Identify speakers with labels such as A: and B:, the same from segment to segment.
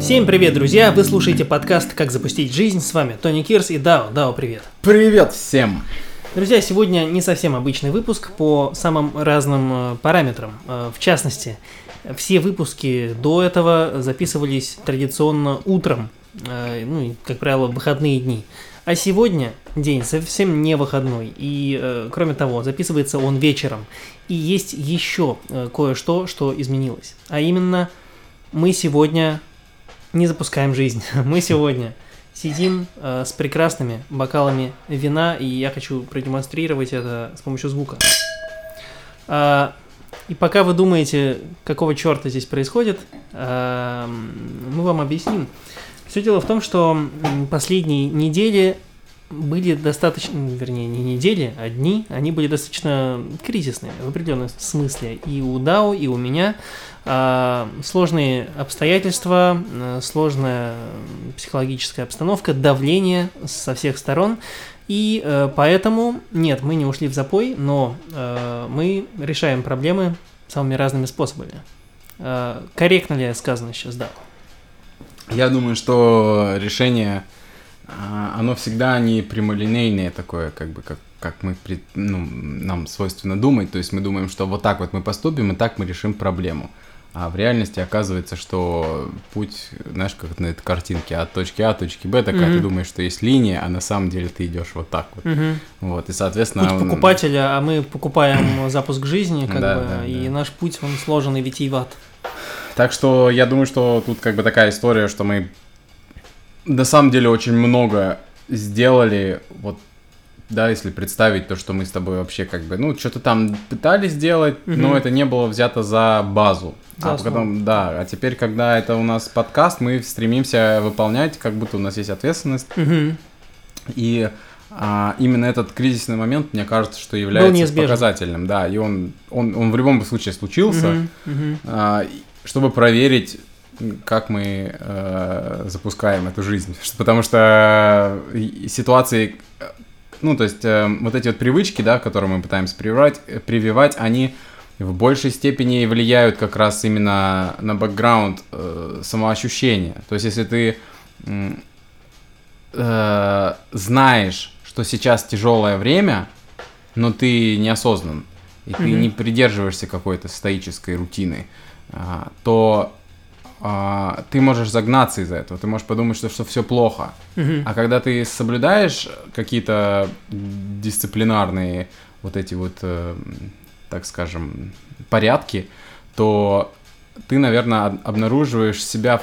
A: Всем привет, друзья! Вы слушаете подкаст «Как запустить жизнь». С вами Тони Кирс и Дао. Дао, привет!
B: Привет всем!
A: Друзья, сегодня не совсем обычный выпуск по самым разным э, параметрам. Э, В частности, все выпуски до этого записывались традиционно утром, э, ну и, как правило, в выходные дни. А сегодня день совсем не выходной, и, э, кроме того, записывается он вечером. И есть еще э, кое-что, что изменилось. А именно, мы сегодня не запускаем жизнь. Мы сегодня сидим э, с прекрасными бокалами вина, и я хочу продемонстрировать это с помощью звука. А, и пока вы думаете, какого черта здесь происходит, а, мы вам объясним. Все дело в том, что последние недели были достаточно, вернее, не недели, а дни, они были достаточно кризисные в определенном смысле. И у Дао, и у меня а, сложные обстоятельства, а, сложная психологическая обстановка, давление со всех сторон. И э, поэтому, нет, мы не ушли в запой, но э, мы решаем проблемы самыми разными способами. Э, корректно ли сказано сейчас, да?
B: Я думаю, что решение, оно всегда не прямолинейное такое, как бы, как, как мы, ну, нам свойственно думать. То есть мы думаем, что вот так вот мы поступим, и так мы решим проблему. А в реальности оказывается, что путь, знаешь, как на этой картинке, от точки А до точки Б, такая,
A: Мгм.
B: ты думаешь, что есть линия, а на самом деле ты идешь вот так вот.
A: Мгм.
B: Вот, и, соответственно...
A: Путь покупателя, а мы покупаем запуск жизни, как
B: Да,
A: бы,
B: да,
A: и
B: да.
A: наш путь, он сложен и витиеват.
B: Так что я думаю, что тут как бы такая история, что мы на самом деле очень много сделали, вот, да, если представить то, что мы с тобой вообще как бы, ну, что-то там пытались сделать,
A: Мгм.
B: но это не было взято за базу.
A: За
B: а потом, да, а теперь, когда это у нас подкаст, мы стремимся выполнять, как будто у нас есть ответственность.
A: Мгм.
B: И а, именно этот кризисный момент, мне кажется, что является показательным, да, и он, он, он в любом случае случился
A: Мгм. Мгм.
B: а, чтобы проверить, как мы э, запускаем эту жизнь. Потому что э, ситуации, э, ну, то есть э, вот эти вот привычки, да, которые мы пытаемся прививать, э, прививать, они в большей степени влияют как раз именно на бэкграунд э, самоощущения. То есть если ты э, знаешь, что сейчас тяжелое время, но ты неосознан, и ты
A: Мгм.
B: не придерживаешься какой-то стоической рутины, а, то а, ты можешь загнаться из-за этого, ты можешь подумать, что, что все плохо.
A: Мгм.
B: А когда ты соблюдаешь какие-то дисциплинарные вот эти вот, э, так скажем, порядки, то ты, наверное, обнаруживаешь себя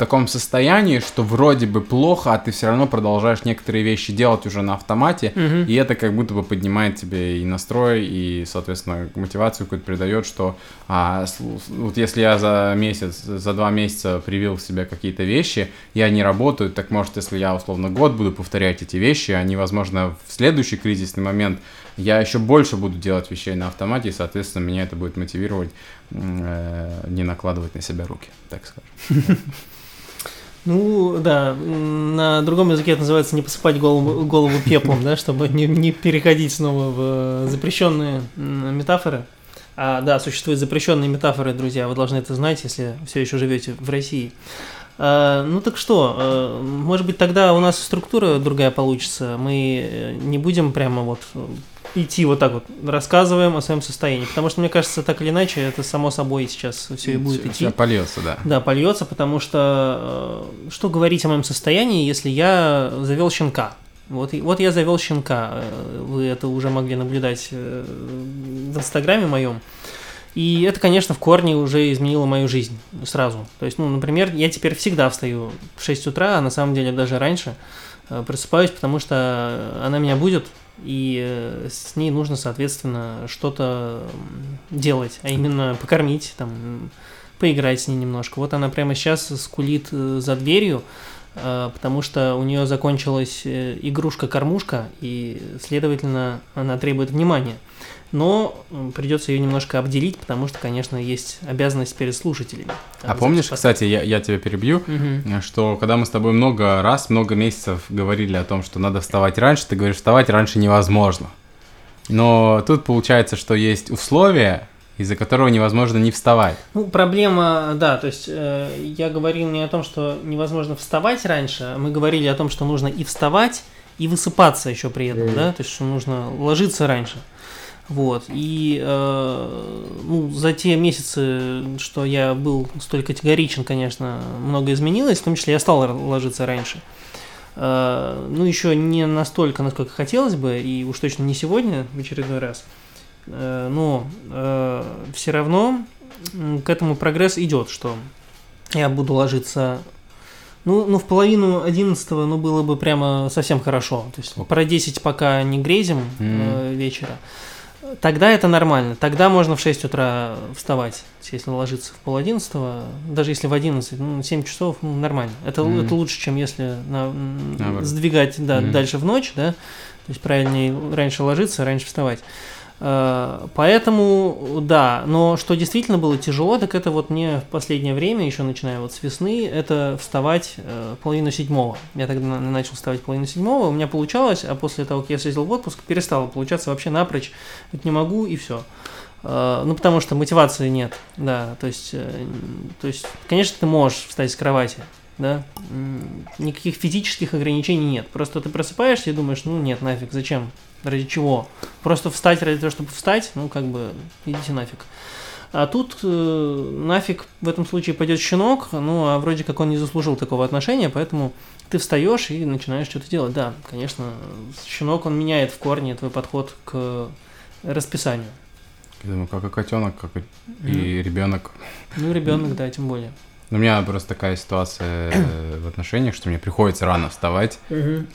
B: таком состоянии, что вроде бы плохо, а ты все равно продолжаешь некоторые вещи делать уже на автомате,
A: Мгм.
B: и это как будто бы поднимает тебе и настрой, и, соответственно, мотивацию какую-то придает, что а, вот если я за месяц, за два месяца привил в себе какие-то вещи, и они работают, так может, если я условно год буду повторять эти вещи, они, возможно, в следующий кризисный момент я еще больше буду делать вещей на автомате, и, соответственно, меня это будет мотивировать э, не накладывать на себя руки, так скажем.
A: Ну, да, на другом языке это называется не посыпать голову, голову пеплом, да, чтобы не, не переходить снова в э, запрещенные метафоры. А, да, существуют запрещенные метафоры, друзья, вы должны это знать, если все еще живете в России. А, ну так что, э, может быть тогда у нас структура другая получится, мы э, не будем прямо вот идти вот так вот, рассказываем о своем состоянии, потому что мне кажется, так или иначе, это само собой сейчас все и будет идти.
B: Всё польется, да.
A: Да, польется, потому что э, что говорить о моем состоянии, если я завел щенка? Вот, вот я завел щенка. э, Вы это уже могли наблюдать э, в инстаграме моем. И это, конечно, в корне уже изменило мою жизнь сразу. То есть, ну, например, я теперь всегда встаю в 6 утра, а на самом деле даже раньше э, просыпаюсь, потому что она меня будет, и э, с ней нужно, соответственно, что-то делать, а именно покормить, там, поиграть с ней немножко. Вот она прямо сейчас скулит э, за дверью, э, потому что у нее закончилась игрушка-кормушка, и, следовательно, она требует внимания. Но придется ее немножко обделить, потому что, конечно, есть обязанность перед слушателями.
B: А помнишь, кстати, я, я тебя перебью,
A: Мгм.
B: что когда мы с тобой много раз, много месяцев говорили о том, что надо вставать раньше, ты говоришь, вставать раньше невозможно. Но тут получается, что есть условия, из-за которого невозможно не вставать.
A: Ну, проблема, да, то есть э, я говорил не о том, что невозможно вставать раньше, а мы говорили о том, что нужно и вставать, и высыпаться еще при этом, да, то есть что нужно ложиться раньше. Вот, и э, ну, за те месяцы, что я был столь категоричен, конечно, много изменилось, в том числе я стал ложиться раньше. Э, ну, еще не настолько, насколько хотелось бы, и уж точно не сегодня, в очередной раз. Э, но э, все равно к этому прогресс идет, что я буду ложиться ну, ну, в половину одиннадцатого, ну, было бы прямо совсем хорошо. То есть про 10 пока не грезим mm. э, вечера. Тогда это нормально. Тогда можно в 6 утра вставать, если ложиться в пол одиннадцатого. Даже если в 11, ну, 7 часов, ну, нормально. Это, mm это лучше, чем если на, сдвигать да, mm дальше в ночь, да. То есть правильнее раньше ложиться, раньше вставать. Э, поэтому, да, но что действительно было тяжело, так это вот мне в последнее время, еще начиная вот с весны, это вставать э, половину седьмого. Я тогда начал вставать половину седьмого, у меня получалось, а после того, как я съездил в отпуск, перестало получаться вообще напрочь. Вот не могу и все. Э, ну, потому что мотивации нет, да, то есть, то есть, конечно, ты можешь встать с кровати, да, никаких физических ограничений нет. Просто ты просыпаешься и думаешь, ну нет, нафиг, зачем? Ради чего? Просто встать ради того, чтобы встать, ну как бы идите нафиг. А тут э, нафиг в этом случае пойдет щенок, ну а вроде как он не заслужил такого отношения, поэтому ты встаешь и начинаешь что-то делать. Да, конечно, щенок он меняет в корне твой подход к расписанию.
B: Я думаю, как и котенок, как и, mm. и ребенок.
A: Ну, ребенок, да, тем более.
B: У меня просто такая ситуация э, в отношениях, что мне приходится рано вставать,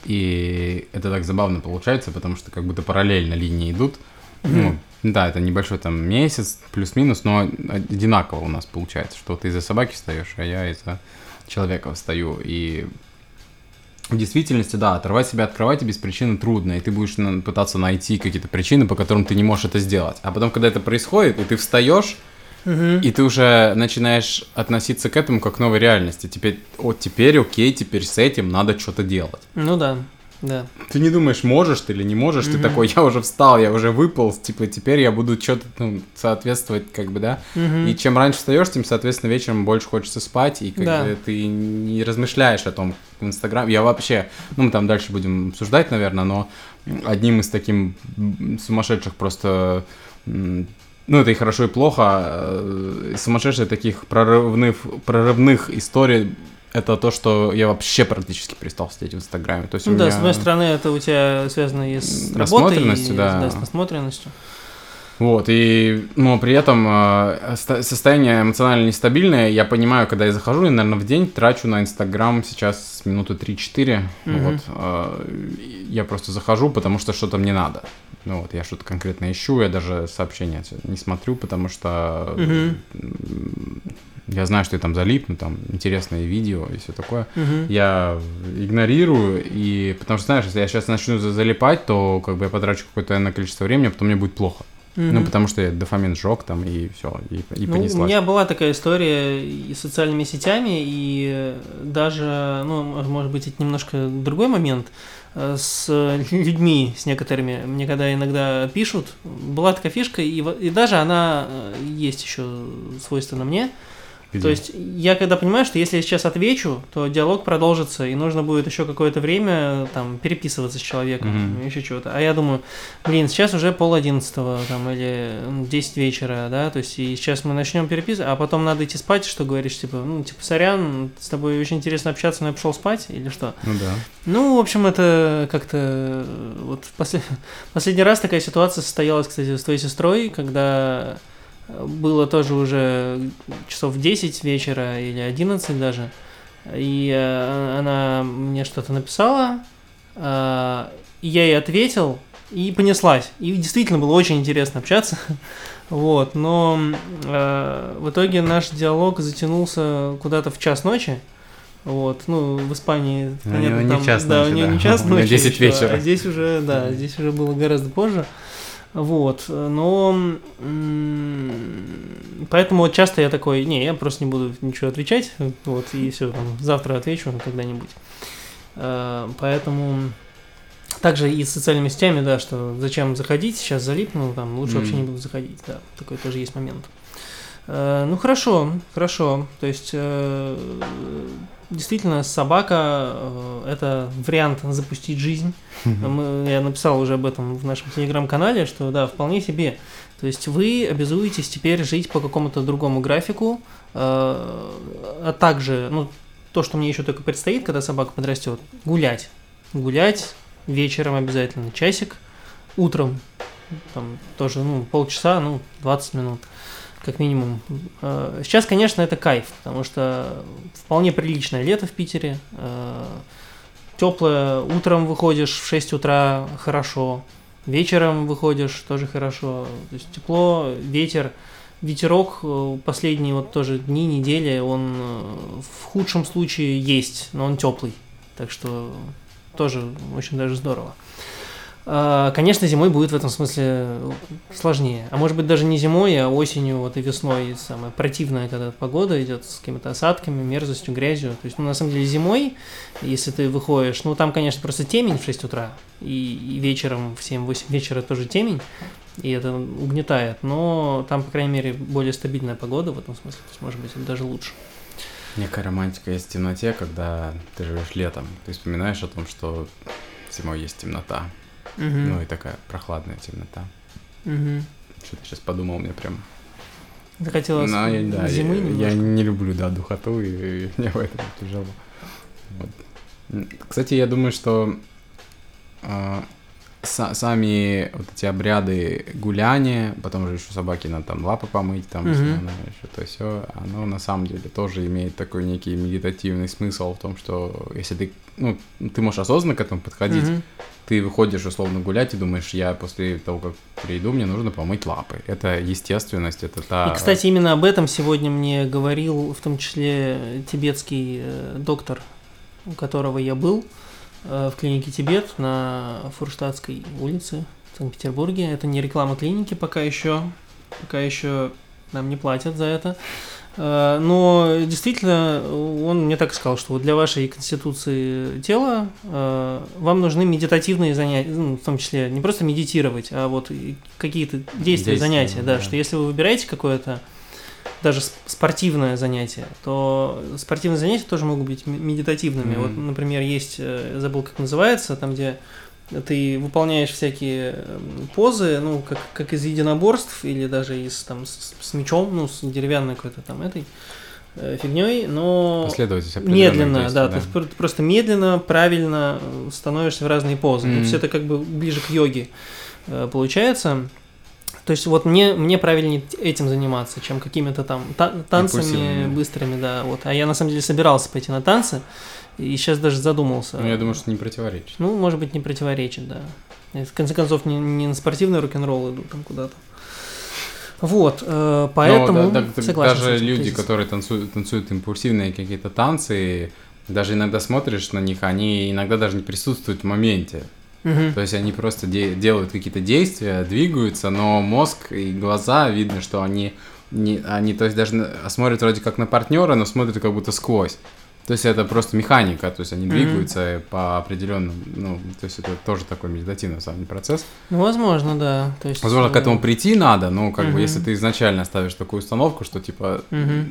B: и это так забавно получается, потому что как будто параллельно линии идут. Ну, да, это небольшой там месяц, плюс-минус, но одинаково у нас получается, что ты из-за собаки встаешь, а я из-за человека встаю. И в действительности, да, оторвать себя от кровати без причины трудно, и ты будешь пытаться найти какие-то причины, по которым ты не можешь это сделать. А потом, когда это происходит, и ты встаешь, и ты уже начинаешь относиться к этому как к новой реальности. Теперь, вот теперь окей, теперь с этим надо что-то делать.
A: Ну да, да.
B: Ты не думаешь, можешь ты или не можешь, ты такой, я уже встал, я уже выполз, типа, теперь я буду что-то ну, соответствовать, как бы, да. И чем раньше встаешь, тем, соответственно, вечером больше хочется спать, и как да. бы ты не размышляешь о том в Инстаграм. Я вообще, ну, мы там дальше будем обсуждать, наверное, но одним из таких сумасшедших просто ну, это и хорошо, и плохо. Э, сумасшедшие таких прорывных, прорывных историй это то, что я вообще практически перестал сидеть в Инстаграме. То есть
A: ну
B: да,
A: меня... с одной стороны, это у тебя связано и с работой, и, да. да, с насмотренностью.
B: Вот, и, но при этом э, состояние эмоционально нестабильное. Я понимаю, когда я захожу, я, наверное, в день трачу на Инстаграм сейчас минуты 3-4. Mm-hmm. Вот, э, я просто захожу, потому что что-то мне надо. Ну вот, я что-то конкретно ищу, я даже сообщения не смотрю, потому что mm-hmm. я знаю, что я там залипну, там интересное видео и все такое. Mm-hmm. Я игнорирую, и потому что, знаешь, если я сейчас начну залипать, то как бы я потрачу какое-то количество времени, а потом мне будет плохо. Mm-hmm. Ну, потому что я дофамин сжег там, и все, и, и ну, понеслась.
A: У меня была такая история и с социальными сетями, и даже, ну, может быть, это немножко другой момент, с людьми, с некоторыми, мне когда иногда пишут, была такая фишка, и, и даже она э, есть еще свойственна мне, где? То есть я когда понимаю, что если я сейчас отвечу, то диалог продолжится, и нужно будет еще какое-то время там переписываться с человеком, mm-hmm. еще чего-то. А я думаю, блин, сейчас уже пол одиннадцатого там или 10 вечера, да, то есть и сейчас мы начнем переписывать, а потом надо идти спать, что говоришь, типа, ну, типа, сорян, с тобой очень интересно общаться, но я пошел спать или что?
B: Ну да.
A: Ну, в общем, это как-то вот послед... последний раз такая ситуация состоялась, кстати, с твоей сестрой, когда было тоже уже часов 10 вечера или 11 даже. И э, она мне что-то написала, э, я ей ответил, и понеслась. И действительно было очень интересно общаться. вот, но э, в итоге наш диалог затянулся куда-то в час ночи. Вот, ну, в Испании,
B: понятно, у него там, не час
A: да,
B: ночи,
A: у нее
B: да.
A: не час ночи. У
B: 10 вечера.
A: А здесь уже, да, здесь уже было гораздо позже. Вот, но поэтому вот часто я такой, не, я просто не буду ничего отвечать, вот, и все, там, завтра отвечу когда-нибудь. Э, поэтому также и с социальными сетями, да, что зачем заходить, сейчас залипну, там лучше
B: Мгм.
A: вообще не буду заходить, да, такой тоже есть момент. Э, ну хорошо, хорошо, то есть э, действительно собака э, это вариант запустить жизнь. Мы- я написал уже об этом в нашем телеграм-канале, что да, вполне себе. То есть вы обязуетесь теперь жить по какому-то другому графику, э, а также, ну, то, что мне еще только предстоит, когда собака подрастет, гулять. Гулять вечером обязательно, часик, утром, там тоже, ну, полчаса, ну, 20 минут, как минимум. Э, Сейчас, конечно, это кайф, потому что вполне приличное лето в Питере, теплое, утром выходишь в 6 утра, хорошо, вечером выходишь, тоже хорошо, то есть тепло, ветер, ветерок э, последние вот тоже дни, недели, он э, в худшем случае есть, но он теплый, так что тоже очень даже здорово. А, Конечно, зимой будет в этом смысле сложнее. А может быть даже не зимой, а осенью, вот и весной самая противная, когда погода идет с какими-то осадками, мерзостью, грязью. То есть, ну, на самом деле, зимой, если ты выходишь, ну, там, конечно, просто темень в 6 утра, и, и вечером в 7-8 вечера тоже темень, и это угнетает, но там, по крайней мере, более стабильная погода в этом смысле, то есть, может быть, это даже лучше.
B: Некая романтика есть в темноте, когда ты живешь летом. Ты вспоминаешь о том, что зимой есть темнота.
A: Мгм.
B: Ну и такая прохладная темнота.
A: Мгм.
B: Что-то сейчас подумал, мне прям...
A: Захотелось
B: Ну, я, да,
A: зимы
B: я, я не люблю, да, духоту, и, и мне в этом тяжело. Вот. Кстати, я думаю, что са- сами вот эти обряды гуляния, потом же еще собаке надо там лапы помыть, там
A: Мгм.
B: еще то все, оно на самом деле тоже имеет такой некий медитативный смысл в том, что если ты, ну, ты можешь осознанно к этому подходить,
A: Мгм.
B: Ты выходишь условно гулять и думаешь, я после того, как приду, мне нужно помыть лапы. Это естественность, это та...
A: И, кстати, именно об этом сегодня мне говорил в том числе тибетский э, доктор, у которого я был э, в клинике Тибет на Фурштадтской улице в Санкт-Петербурге. Это не реклама клиники пока еще, пока еще нам не платят за это. Э, Но действительно, он мне так сказал, что вот для вашей конституции тела э, вам нужны медитативные занятия, ну, в том числе не просто медитировать, а вот какие-то действия,
B: Действия,
A: занятия, да,
B: да.
A: что если вы выбираете какое-то даже спортивное занятие, то спортивные занятия тоже могут быть медитативными.
B: Мгм.
A: Вот, например, есть, э, забыл, как называется, там, где ты выполняешь всякие эм, позы, ну, как, как из единоборств или даже из, там, с, с мечом, ну, с деревянной какой-то там этой фигней, но медленно,
B: действий,
A: да, есть пр- просто медленно, правильно э, становишься в разные позы.
B: Мгм.
A: То есть это как бы ближе к йоге э, получается. То есть вот мне, мне правильнее этим заниматься, чем какими-то там та- танцами быстрыми, да, вот. А я на самом деле собирался пойти на танцы, и сейчас даже задумался.
B: Ну, я думаю, что не противоречит.
A: Ну, может быть, не противоречит, да. Я, в конце концов, не, не на спортивный рок-н-ролл иду там куда-то. Вот, э, поэтому
B: Но да- да-
A: согласен
B: даже люди,
A: тезисом.
B: которые танцуют, танцуют импульсивные какие-то танцы, даже иногда смотришь на них, они иногда даже не присутствуют в моменте. То есть они просто де- делают какие-то действия, двигаются, но мозг и глаза видно, что они не, они, то есть даже смотрят вроде как на партнера, но смотрят как будто сквозь. То есть это просто механика, то есть они двигаются по определенным, ну, то есть это тоже такой медитативный деле процесс.
A: Ну, возможно, да. То есть,
B: Возможно, к
A: э,
B: этому прийти надо, но как бы
A: Мгм.
B: если ты изначально ставишь такую установку, что типа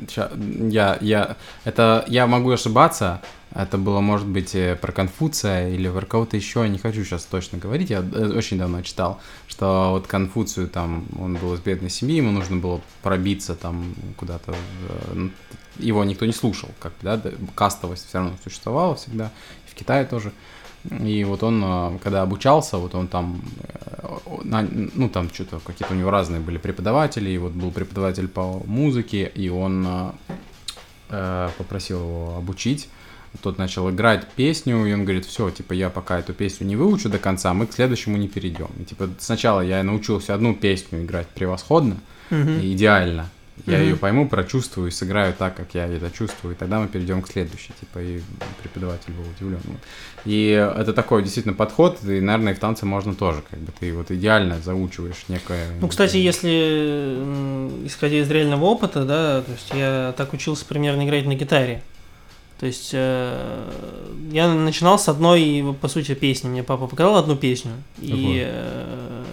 B: ща- я, я, это я могу ошибаться, это было, может быть, э, про Конфуция или про кого-то еще, я не хочу сейчас точно говорить, я э, очень давно читал, что вот Конфуцию там, он был из бедной семьи, ему нужно было пробиться там куда-то, э, его никто не слушал, как да, кастовость все равно существовала всегда, и в Китае тоже. И вот он, когда обучался, вот он там, ну там что-то какие-то у него разные были преподаватели, и вот был преподаватель по музыке, и он попросил его обучить. Тот начал играть песню, и он говорит, все, типа, я пока эту песню не выучу до конца, мы к следующему не перейдем. И типа сначала я научился одну песню играть превосходно,
A: Мгм.
B: и идеально. Я
A: Мгм.
B: ее пойму, прочувствую, сыграю так, как я это чувствую, и тогда мы перейдем к следующей. Типа, и преподаватель был удивлен. Вот. И это такой действительно подход, и, наверное, и в танце можно тоже, как бы ты вот идеально заучиваешь некое...
A: Ну, кстати, если исходя из реального опыта, да, то есть я так учился примерно играть на гитаре. То есть э, я начинал с одной, по сути, песни. Мне папа показал одну песню. И, э,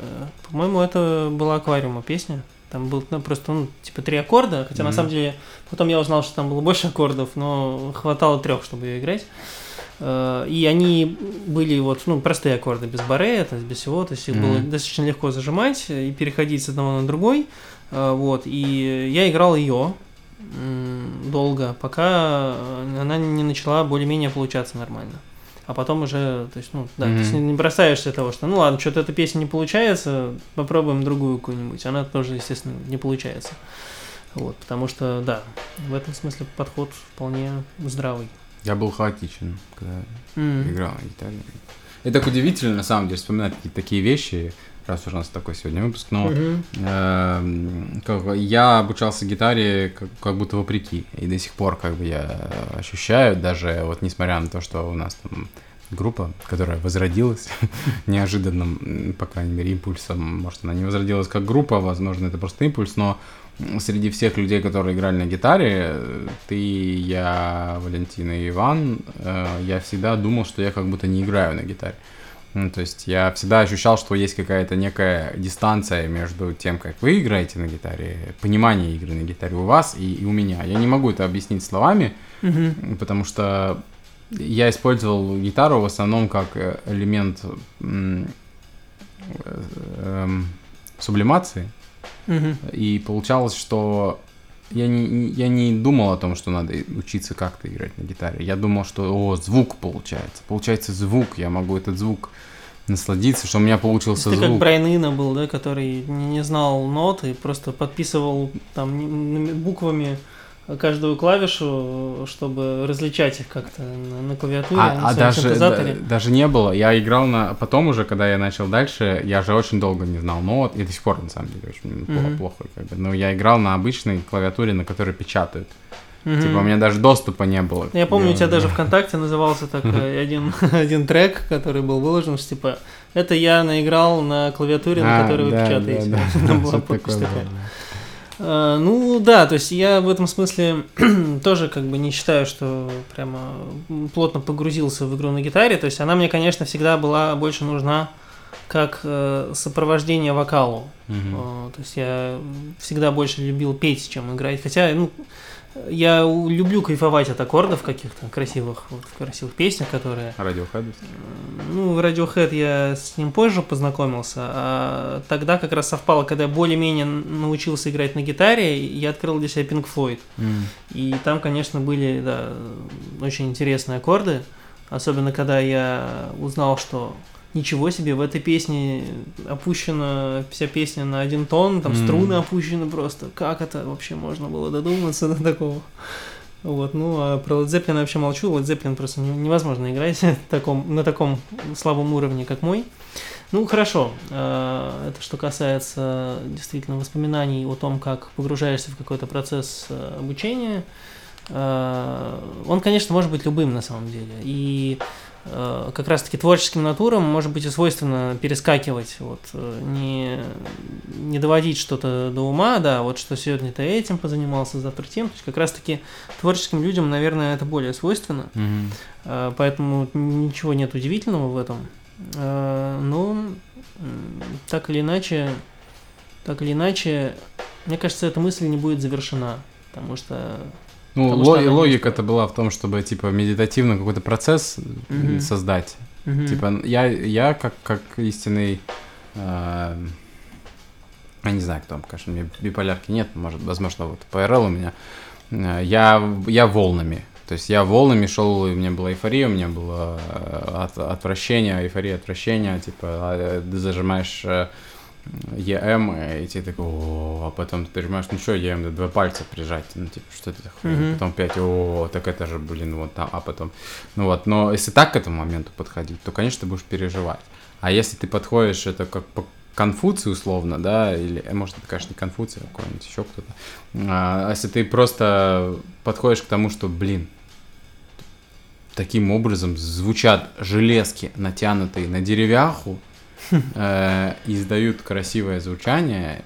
A: по-моему, это была аквариума песня. Там был ну, просто, ну, типа, три аккорда, хотя mm-hmm. на самом деле потом я узнал, что там было больше аккордов, но хватало трех, чтобы ее играть. Э, и они были вот, ну, простые аккорды, без баре, то есть без всего, то есть их mm-hmm. было достаточно легко зажимать и переходить с одного на другой. Э, вот, и я играл ее долго, пока она не начала более-менее получаться нормально. А потом уже, то есть, ну, да, mm-hmm. то есть не бросаешься того, что, ну ладно, что-то эта песня не получается, попробуем другую какую-нибудь. Она тоже, естественно, не получается. Вот, потому что, да, в этом смысле подход вполне здравый.
B: Я был хаотичен, когда mm-hmm. играл на гитаре. И так удивительно, на самом деле, вспоминать какие-то такие вещи, раз уж у нас такой сегодня выпуск, но mm-hmm. э, как, я обучался гитаре как, как будто вопреки, и до сих пор как бы я ощущаю, даже вот несмотря на то, что у нас там группа, которая возродилась неожиданным, по крайней мере, импульсом, может, она не возродилась как группа, возможно, это просто импульс, но среди всех людей, которые играли на гитаре, ты, я, Валентина и Иван, э, я всегда думал, что я как будто не играю на гитаре. Ну, то есть я всегда ощущал, что есть какая-то некая дистанция между тем, как вы играете на гитаре, понимание игры на гитаре у вас и, и у меня. Я не могу это объяснить словами, mm-hmm. потому что я использовал гитару в основном как э, элемент э- сублимации. И получалось, что я не, я не думал о том, что надо учиться как-то играть на гитаре. Я думал, что, о, звук получается. Получается звук, я могу этот звук насладиться, что у меня получился
A: Ты
B: звук.
A: как Брайан Ина был, да, который не знал нот и просто подписывал там буквами каждую клавишу, чтобы различать их как-то на, на клавиатуре,
B: а, на а даже, да, даже не было. Я играл на... Потом уже, когда я начал дальше, я же очень долго не знал нот, и до сих пор, на самом деле, очень mm-hmm. плохо. Как бы. Но я играл на обычной клавиатуре, на которой печатают. Mm-hmm. Типа, у меня даже доступа не было.
A: Я помню, я... у тебя даже ВКонтакте назывался так один, один трек, который был выложен, что типа, это я наиграл на клавиатуре, на а, которой вы печатаете. Да, да. Там была подпись такая. Э, ну да, то есть я в этом смысле тоже как бы не считаю, что прямо плотно погрузился в игру на гитаре. То есть она мне, конечно, всегда была больше нужна как э, сопровождение вокалу. Э, то есть я всегда больше любил петь, чем играть. Хотя, ну, я люблю кайфовать от аккордов каких-то красивых, вот, красивых песнях, которые...
B: Radiohead?
A: Ну, Radiohead я с ним позже познакомился, а тогда как раз совпало, когда я более-менее научился играть на гитаре, я открыл для себя Pink Floyd. Mm. И там, конечно, были, да, очень интересные аккорды, особенно когда я узнал, что ничего себе, в этой песне опущена вся песня на один тон, там mm. струны опущены просто. Как это вообще можно было додуматься до такого? Вот, ну, а про Led Zeppelin я вообще молчу. Led Zeppelin просто невозможно играть на таком, на таком слабом уровне, как мой. Ну, хорошо. А, это что касается действительно воспоминаний о том, как погружаешься в какой-то процесс э, обучения. А, он, конечно, может быть любым на самом деле. И как раз-таки творческим натурам может быть и свойственно перескакивать, вот, э, не, не доводить что-то до ума, да, вот что сегодня ты этим позанимался, завтра тем, то есть как раз-таки творческим людям, наверное, это более свойственно, mm-hmm. поэтому ничего нет удивительного в этом, но так или иначе, так или иначе, мне кажется, эта мысль не будет завершена, потому что
B: ну, лог, логика это была в том, чтобы, типа, медитативно какой-то процесс mm-hmm. создать. Mm-hmm. Типа, я, я как, как истинный... Э, я не знаю, кто, конечно, мне биполярки нет, может, возможно, вот ПРЛ у меня. Э, я, я волнами. То есть я волнами шел, у меня была эйфория, у меня было э, от, отвращение, эйфория, отвращение, типа, а, ты зажимаешь ЕМ, и тебе такой, о, а потом ты понимаешь, ну что, ЕМ, да два пальца прижать, ну типа, что это такое, mm-hmm. потом пять, о, так это же, блин, вот там, а потом, ну вот, но если так к этому моменту подходить, то, конечно, ты будешь переживать. А если ты подходишь, это как по Конфуции условно, да, или, э, может, это, конечно, не Конфуция, а какой-нибудь еще кто-то. А если ты просто подходишь к тому, что, блин, таким образом звучат железки, натянутые на деревяху, э, издают красивое звучание,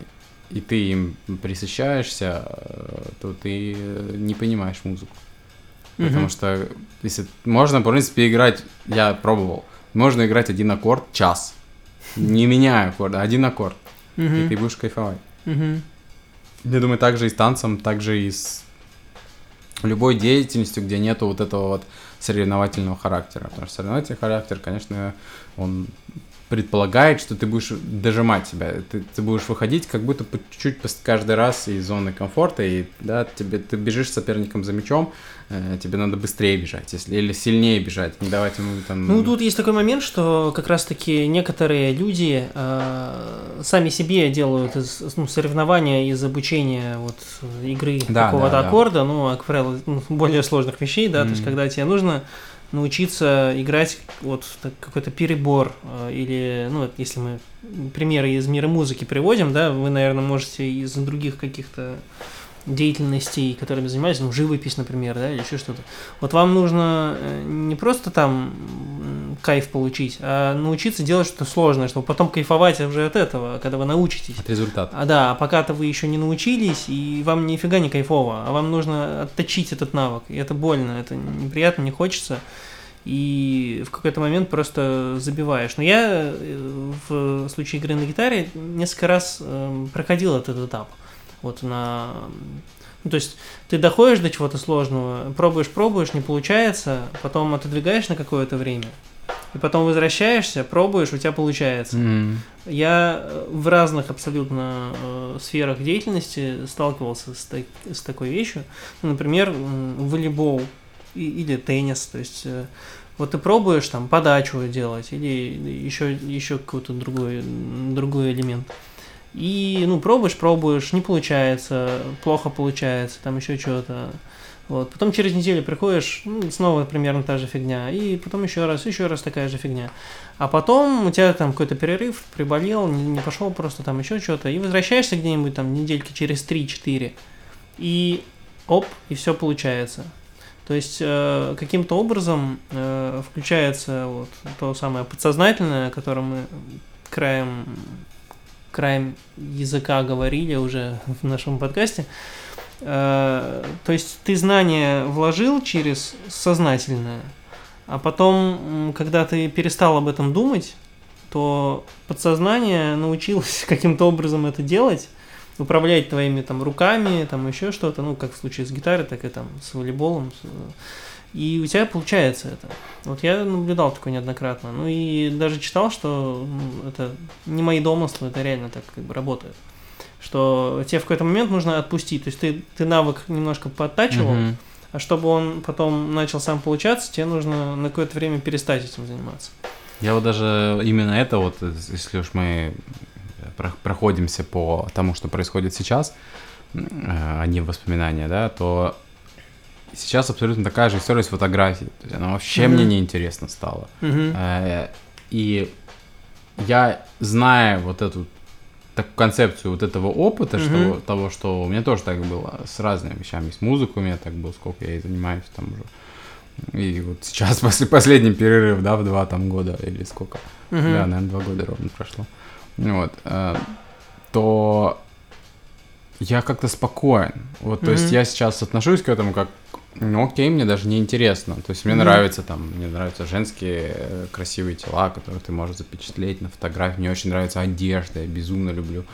B: и ты им присыщаешься, э, то ты не понимаешь музыку. Потому что если можно, в принципе, играть, я пробовал, можно играть один аккорд час. Не меняя аккорда, один аккорд. И ты будешь кайфовать. Я думаю, так же и с танцем, так же и с любой деятельностью, где нету вот этого вот соревновательного характера. Потому что соревновательный характер, конечно, он предполагает, что ты будешь дожимать себя, ты, ты будешь выходить как будто по чуть-чуть каждый раз из зоны комфорта, и да, тебе, ты бежишь с соперником за мячом, э, тебе надо быстрее бежать, если, или сильнее бежать, не давать ему там...
A: Ну, тут есть такой момент, что как раз-таки некоторые люди э, сами себе делают из, ну, соревнования из обучения вот игры
B: Да,
A: какого-то
B: да, да.
A: аккорда, ну, а, как правило, ну, более сложных вещей, да, то есть когда тебе нужно научиться играть вот какой-то перебор э, или, ну, если мы примеры из мира музыки приводим, да, вы, наверное, можете из других каких-то деятельностей, которыми занимались, ну, живопись, например, да, или еще что-то. Вот вам нужно э, не просто там кайф получить, а научиться делать что-то сложное, чтобы потом кайфовать уже от этого, когда вы научитесь.
B: От результата.
A: А да, а пока-то вы еще не научились, и вам нифига не кайфово, а вам нужно отточить этот навык. И это больно, это неприятно, не хочется. И в какой-то момент просто забиваешь. Но я э, в случае игры на гитаре несколько раз э, проходил этот этап. Вот на... Ну, то есть ты доходишь до чего-то сложного, пробуешь, пробуешь, не получается, потом отодвигаешь на какое-то время, и потом возвращаешься, пробуешь, у тебя получается.
B: М.
A: Я э, в разных абсолютно э, сферах деятельности сталкивался с, так- с такой вещью. Например, волейбол и- или теннис. То есть э, вот ты пробуешь там подачу делать или еще, еще какой-то другой, другой элемент. И, ну, пробуешь, пробуешь, не получается, плохо получается, там еще что-то. Вот. Потом через неделю приходишь, ну, снова примерно та же фигня. И потом еще раз, еще раз такая же фигня. А потом у тебя там какой-то перерыв, приболел, не, не пошел просто там еще что-то. И возвращаешься где-нибудь там недельки через 3-4. И оп, и все получается. То есть э, каким-то образом э, включается вот то самое подсознательное, о котором мы краем, краем языка говорили уже в нашем подкасте. Э, то есть ты знания вложил через сознательное, а потом, когда ты перестал об этом думать, то подсознание научилось каким-то образом это делать, управлять твоими там руками, там еще что-то, ну, как в случае с гитарой, так и там с волейболом. с- И у тебя получается это. Вот я наблюдал такое неоднократно. Ну и даже читал, что ну, это не мои домыслы, это реально так как бы работает. Что тебе в какой-то момент нужно отпустить. То есть ты, ты навык немножко подтачивал,
B: Мгм.
A: а чтобы он потом начал сам получаться, тебе нужно на какое-то время перестать этим заниматься.
B: Я вот даже именно это вот, э, если уж мы проходимся по тому, что происходит сейчас, э, а не воспоминания, да, то сейчас абсолютно такая же история с фотографией. То есть она вообще
A: Мгм.
B: мне неинтересно стала. Э, И я, зная вот эту так, концепцию вот этого опыта, что,
A: Мгм.
B: того, что у меня тоже так было с разными вещами, с музыкой у меня так было, сколько я и занимаюсь там уже. И вот сейчас, после последний перерыв, да, в два там года или сколько,
A: Мгм.
B: да, наверное, два года ровно прошло. Вот. э, То я как-то спокоен. Вот, то есть я сейчас отношусь к этому как, ну окей, мне даже не интересно. То есть мне нравится там, мне нравятся женские э, красивые тела, которые ты можешь запечатлеть на фотографии. Мне очень нравится одежда, я безумно люблю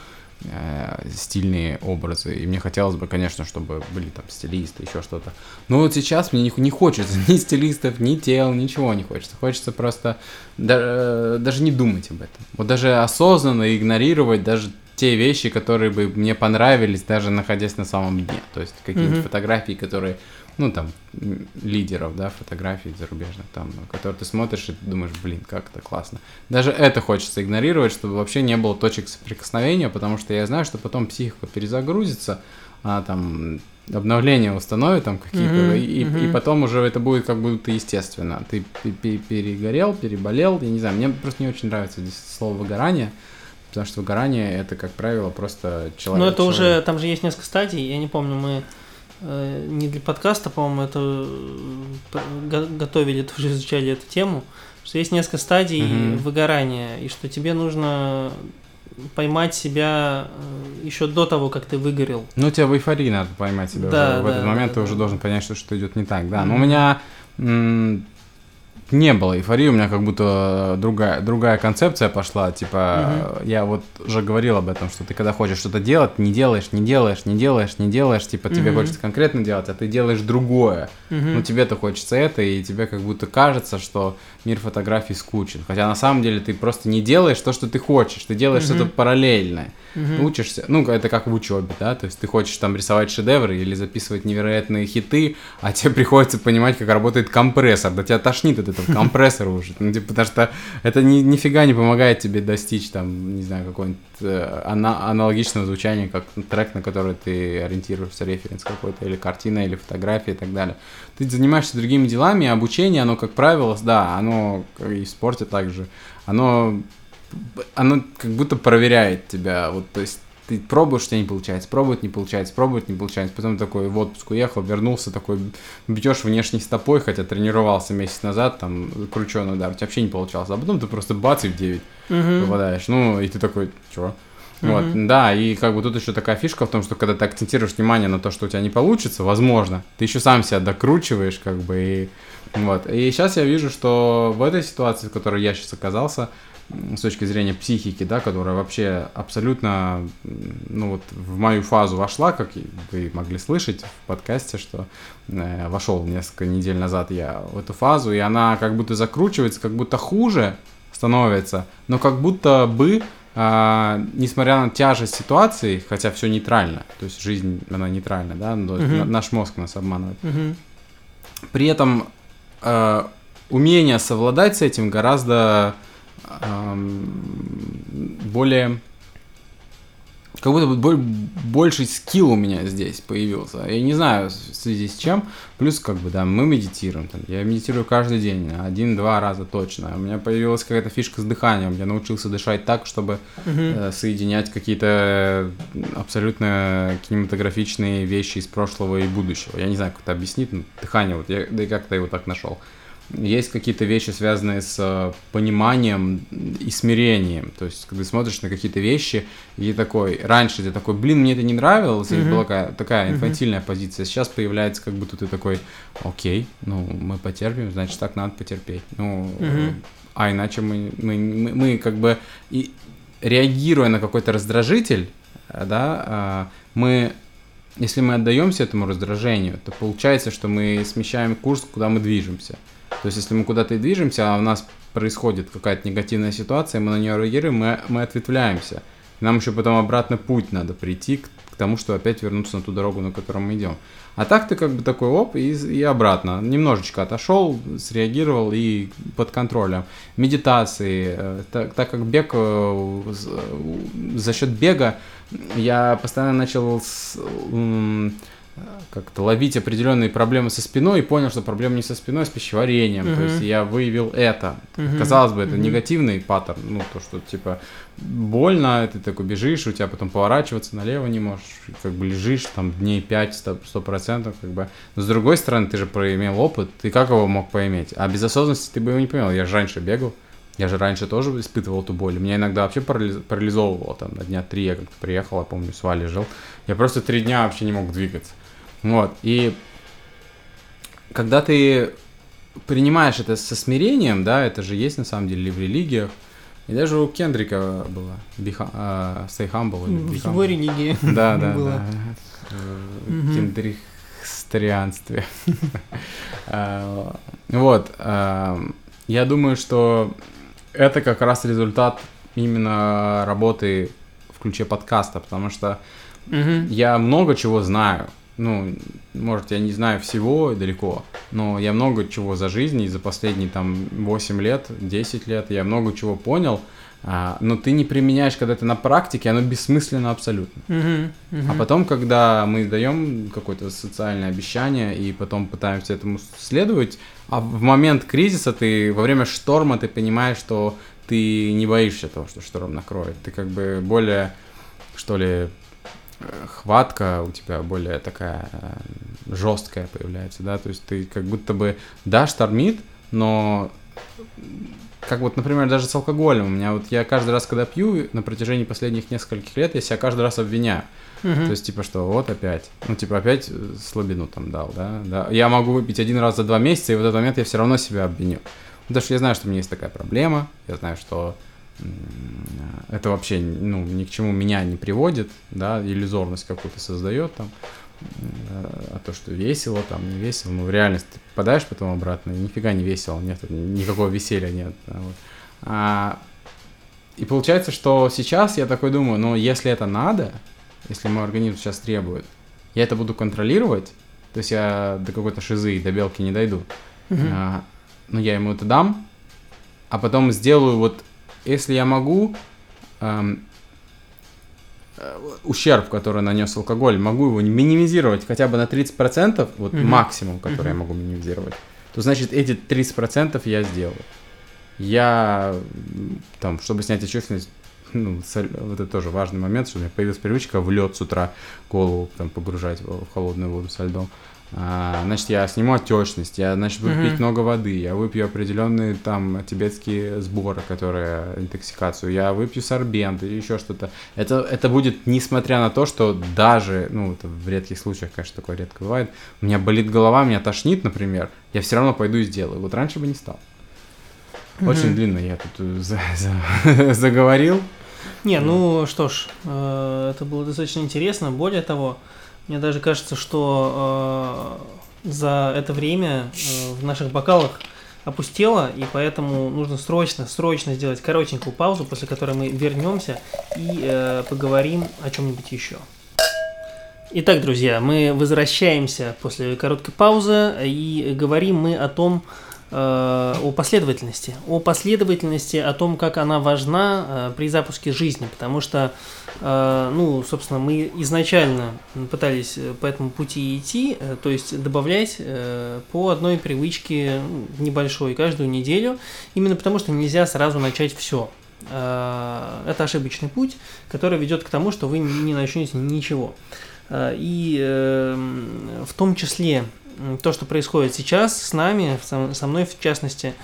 B: э, стильные образы. И мне хотелось бы, конечно, чтобы были там стилисты, еще что-то. Но вот сейчас мне не, не хочется ни стилистов, ни тел, ничего не хочется. Хочется просто да- э, даже не думать об этом. Вот даже осознанно игнорировать даже те вещи, которые бы мне понравились, даже находясь на самом дне. То есть какие-нибудь
A: Мгм.
B: фотографии, которые, ну там, лидеров, да, фотографий зарубежных, там, которые ты смотришь и ты думаешь, блин, как это классно. Даже это хочется игнорировать, чтобы вообще не было точек соприкосновения, потому что я знаю, что потом психика перезагрузится, а там обновления установит там какие-то,
A: Мгм,
B: и, и- и потом уже это будет как будто естественно. Ты пе- пе- перегорел, переболел, я не знаю, мне просто не очень нравится здесь слово выгорание, потому что выгорание это, как правило, просто человек.
A: Ну, это
B: человек.
A: уже, там же есть несколько стадий, я не помню, мы не для подкаста, по-моему, это э, готовили, тоже изучали эту тему, что есть несколько стадий
B: Мгм.
A: выгорания, и что тебе нужно поймать себя э, еще до того, как ты выгорел.
B: Ну, тебе в эйфории надо поймать себя
A: Да,
B: уже. В
A: да,
B: этот
A: да,
B: момент
A: да,
B: ты уже
A: да.
B: должен понять, что что-то идет не так, да. Но у меня не было эйфории, у меня как будто другая, другая концепция пошла. Типа, я вот уже говорил об этом, что ты когда хочешь что-то делать, не делаешь, не делаешь, не делаешь, не делаешь. Типа, тебе
A: Мгм.
B: хочется конкретно делать, а ты делаешь другое.
A: Мгм.
B: Ну, тебе-то хочется это, и тебе как будто кажется, что мир фотографий скучен. Хотя на самом деле ты просто не делаешь то, что ты хочешь, ты делаешь
A: Мгм.
B: что-то параллельное.
A: Мгм.
B: Учишься, ну, это как в учебе, да, то есть ты хочешь там рисовать шедевры или записывать невероятные хиты, а тебе приходится понимать, как работает компрессор, да тебя тошнит от этого компрессора уже, ну, типа, потому что это ни, нифига не помогает тебе достичь там, не знаю, какого-нибудь э, ана- аналогичного звучания, как трек, на который ты ориентируешься, референс какой-то, или картина, или фотография и так далее. Ты занимаешься другими делами, обучение, оно, как правило, да, оно как и в спорте также, оно оно как будто проверяет тебя, вот, то есть ты пробуешь, у тебя не получается, пробует, не получается, пробует, не получается, потом такой в отпуск уехал, вернулся, такой бьешь внешней стопой, хотя тренировался месяц назад, там, крученый удар, у тебя вообще не получалось, а потом ты просто бац и в 9
A: Мгм.
B: попадаешь, ну, и ты такой, чё? Вот,
A: Мгм.
B: да, и как бы тут еще такая фишка в том, что когда ты акцентируешь внимание на то, что у тебя не получится, возможно, ты еще сам себя докручиваешь, как бы, и вот. И сейчас я вижу, что в этой ситуации, в которой я сейчас оказался, с точки зрения психики, да, которая вообще абсолютно, ну вот, в мою фазу вошла, как вы могли слышать в подкасте, что э, вошел несколько недель назад я в эту фазу, и она как будто закручивается, как будто хуже становится, но как будто бы а, несмотря на тяжесть ситуации, хотя все нейтрально, то есть жизнь, она нейтральна, да,
A: Мгм.
B: на- наш мозг нас обманывает.
A: Мгм.
B: При этом э, умение совладать с этим гораздо более как будто бы боль- больший скилл у меня здесь появился. Я не знаю в связи с чем. Плюс, как бы, да, мы медитируем. Там, я медитирую каждый день, один-два раза точно. У меня появилась какая-то фишка с дыханием. Я научился дышать так, чтобы
A: Мгм.
B: э, соединять какие-то абсолютно кинематографичные вещи из прошлого и будущего. Я не знаю, как это объяснить, но дыхание, вот я да и как-то его так нашел. Есть какие-то вещи, связанные с э, пониманием и смирением. То есть, когда смотришь на какие-то вещи, и такой, раньше ты такой, блин, мне это не нравилось, и
A: Мгм.
B: была такая, инфантильная позиция. Сейчас появляется, как будто ты такой, окей, ну, мы потерпим, значит, так надо потерпеть. Ну,
A: Мгм.
B: а иначе мы, мы, мы, мы как бы и реагируя на какой-то раздражитель, э, да, а, мы, если мы отдаемся этому раздражению, то получается, что мы смещаем курс, куда мы движемся. То есть, если мы куда-то и движемся, а у нас происходит какая-то негативная ситуация, мы на нее реагируем, мы, мы ответвляемся. Нам еще потом обратно путь надо прийти к, к тому, что опять вернуться на ту дорогу, на которую мы идем. А так ты как бы такой оп и, и обратно. Немножечко отошел, среагировал и под контролем. Медитации. э, Так, так как бег, э, э, за счет бега я постоянно начал с- как-то ловить определенные проблемы со спиной и понял, что проблема не со спиной, а с пищеварением. То
A: Мгм.
B: есть я выявил это.
A: Мгм.
B: Казалось бы, это
A: Мгм.
B: негативный паттерн, ну, то, что, типа, больно, ты такой бежишь, у тебя потом поворачиваться налево не можешь, как бы лежишь там дней 5, 100%, процентов, как бы. Но с другой стороны, ты же проимел опыт, ты как его мог поиметь? А без осознанности ты бы его не понял. Я же раньше бегал, я же раньше тоже испытывал эту боль. Меня иногда вообще парализ- парализовывало, там, на дня три я как-то приехал, я помню, с Валей жил. Я просто три дня вообще не мог двигаться. Вот, и когда ты принимаешь это со смирением, да, это же есть на самом деле и в религиях, и даже у Кендрика было be, hu- а, Stay Humble или
A: В
B: Be
A: его
B: Humble.
A: религии
B: Да, да,
A: было.
B: да. В кендрихстрианстве. А, Вот. а, Я думаю, что это как раз результат именно работы в ключе подкаста, потому что я много чего знаю. Ну, может, я не знаю всего далеко, но я много чего за жизнь и за последние там 8 лет, 10 лет, я много чего понял, а, но ты не применяешь, когда ты на практике, оно бессмысленно абсолютно.
A: Мгм. Мгм.
B: А потом, когда мы даем какое-то социальное обещание и потом пытаемся этому следовать, а в момент кризиса ты, во время шторма, ты понимаешь, что ты не боишься того, что шторм накроет. Ты как бы более, что ли, хватка у тебя более такая жесткая появляется, да, то есть ты как будто бы, да, штормит, но как вот, например, даже с алкоголем. У меня вот я каждый раз, когда пью, на протяжении последних нескольких лет, я себя каждый раз обвиняю.
A: Мгм.
B: То есть, типа, что вот опять. Ну, типа, опять э, слабину там дал, да? да. Я могу выпить один раз за два месяца, и в этот момент я все равно себя обвиню. Потому что я знаю, что у меня есть такая проблема, я знаю, что это вообще, ну, ни к чему меня не приводит, да, иллюзорность какую-то создает там, м, а то, что весело, там, не весело, ну, в реальность ты попадаешь потом обратно, и нифига не весело, нет, никакого веселья нет. вот. А, и получается, что сейчас я такой думаю, ну, если это надо, если мой организм сейчас требует, я это буду контролировать, то есть я до какой-то шизы, до белки не дойду,
A: Мгм.
B: а, но я ему это дам, а потом сделаю вот, если я могу, эм, э, ущерб, который нанес алкоголь, могу его минимизировать хотя бы на 30%, вот
A: Мгм.
B: максимум, который я
A: Мгм.
B: могу минимизировать, то значит эти 30% я сделаю. Я там, чтобы снять отечественность, ну, соль- вот это тоже важный момент, что у меня появилась привычка в лед с утра голову там погружать в, холодную воду со льдом. А, значит, я сниму отечность, я, значит, буду
A: Мгм.
B: пить много воды, я выпью определенные там тибетские сборы, которые интоксикацию, я выпью сорбент или еще что-то. Это, это будет несмотря на то, что даже, ну, это в редких случаях, конечно, такое редко бывает, у меня болит голова, меня тошнит, например, я все равно пойду и сделаю. Вот раньше бы не стал. Очень
A: Мгм.
B: длинно я тут э, за- за- заговорил.
A: Не, ну что ж, э, это было достаточно интересно. Более того, мне даже кажется, что э, за это время э, в наших бокалах опустело, и поэтому нужно срочно, срочно сделать коротенькую паузу, после которой мы вернемся и э, поговорим о чем-нибудь еще. Итак, друзья, мы возвращаемся после короткой паузы и говорим мы о том, э, о последовательности, о последовательности, о том, как она важна э, при запуске жизни, потому что, ну, собственно, мы изначально пытались э, по этому пути идти, э, то есть добавлять э, по одной привычке ну, небольшой каждую неделю, именно потому что нельзя сразу начать все. Это ошибочный путь, который ведет к тому, что вы не начнете ничего. Э, И э, в том числе то, что происходит сейчас с нами, со мной в частности,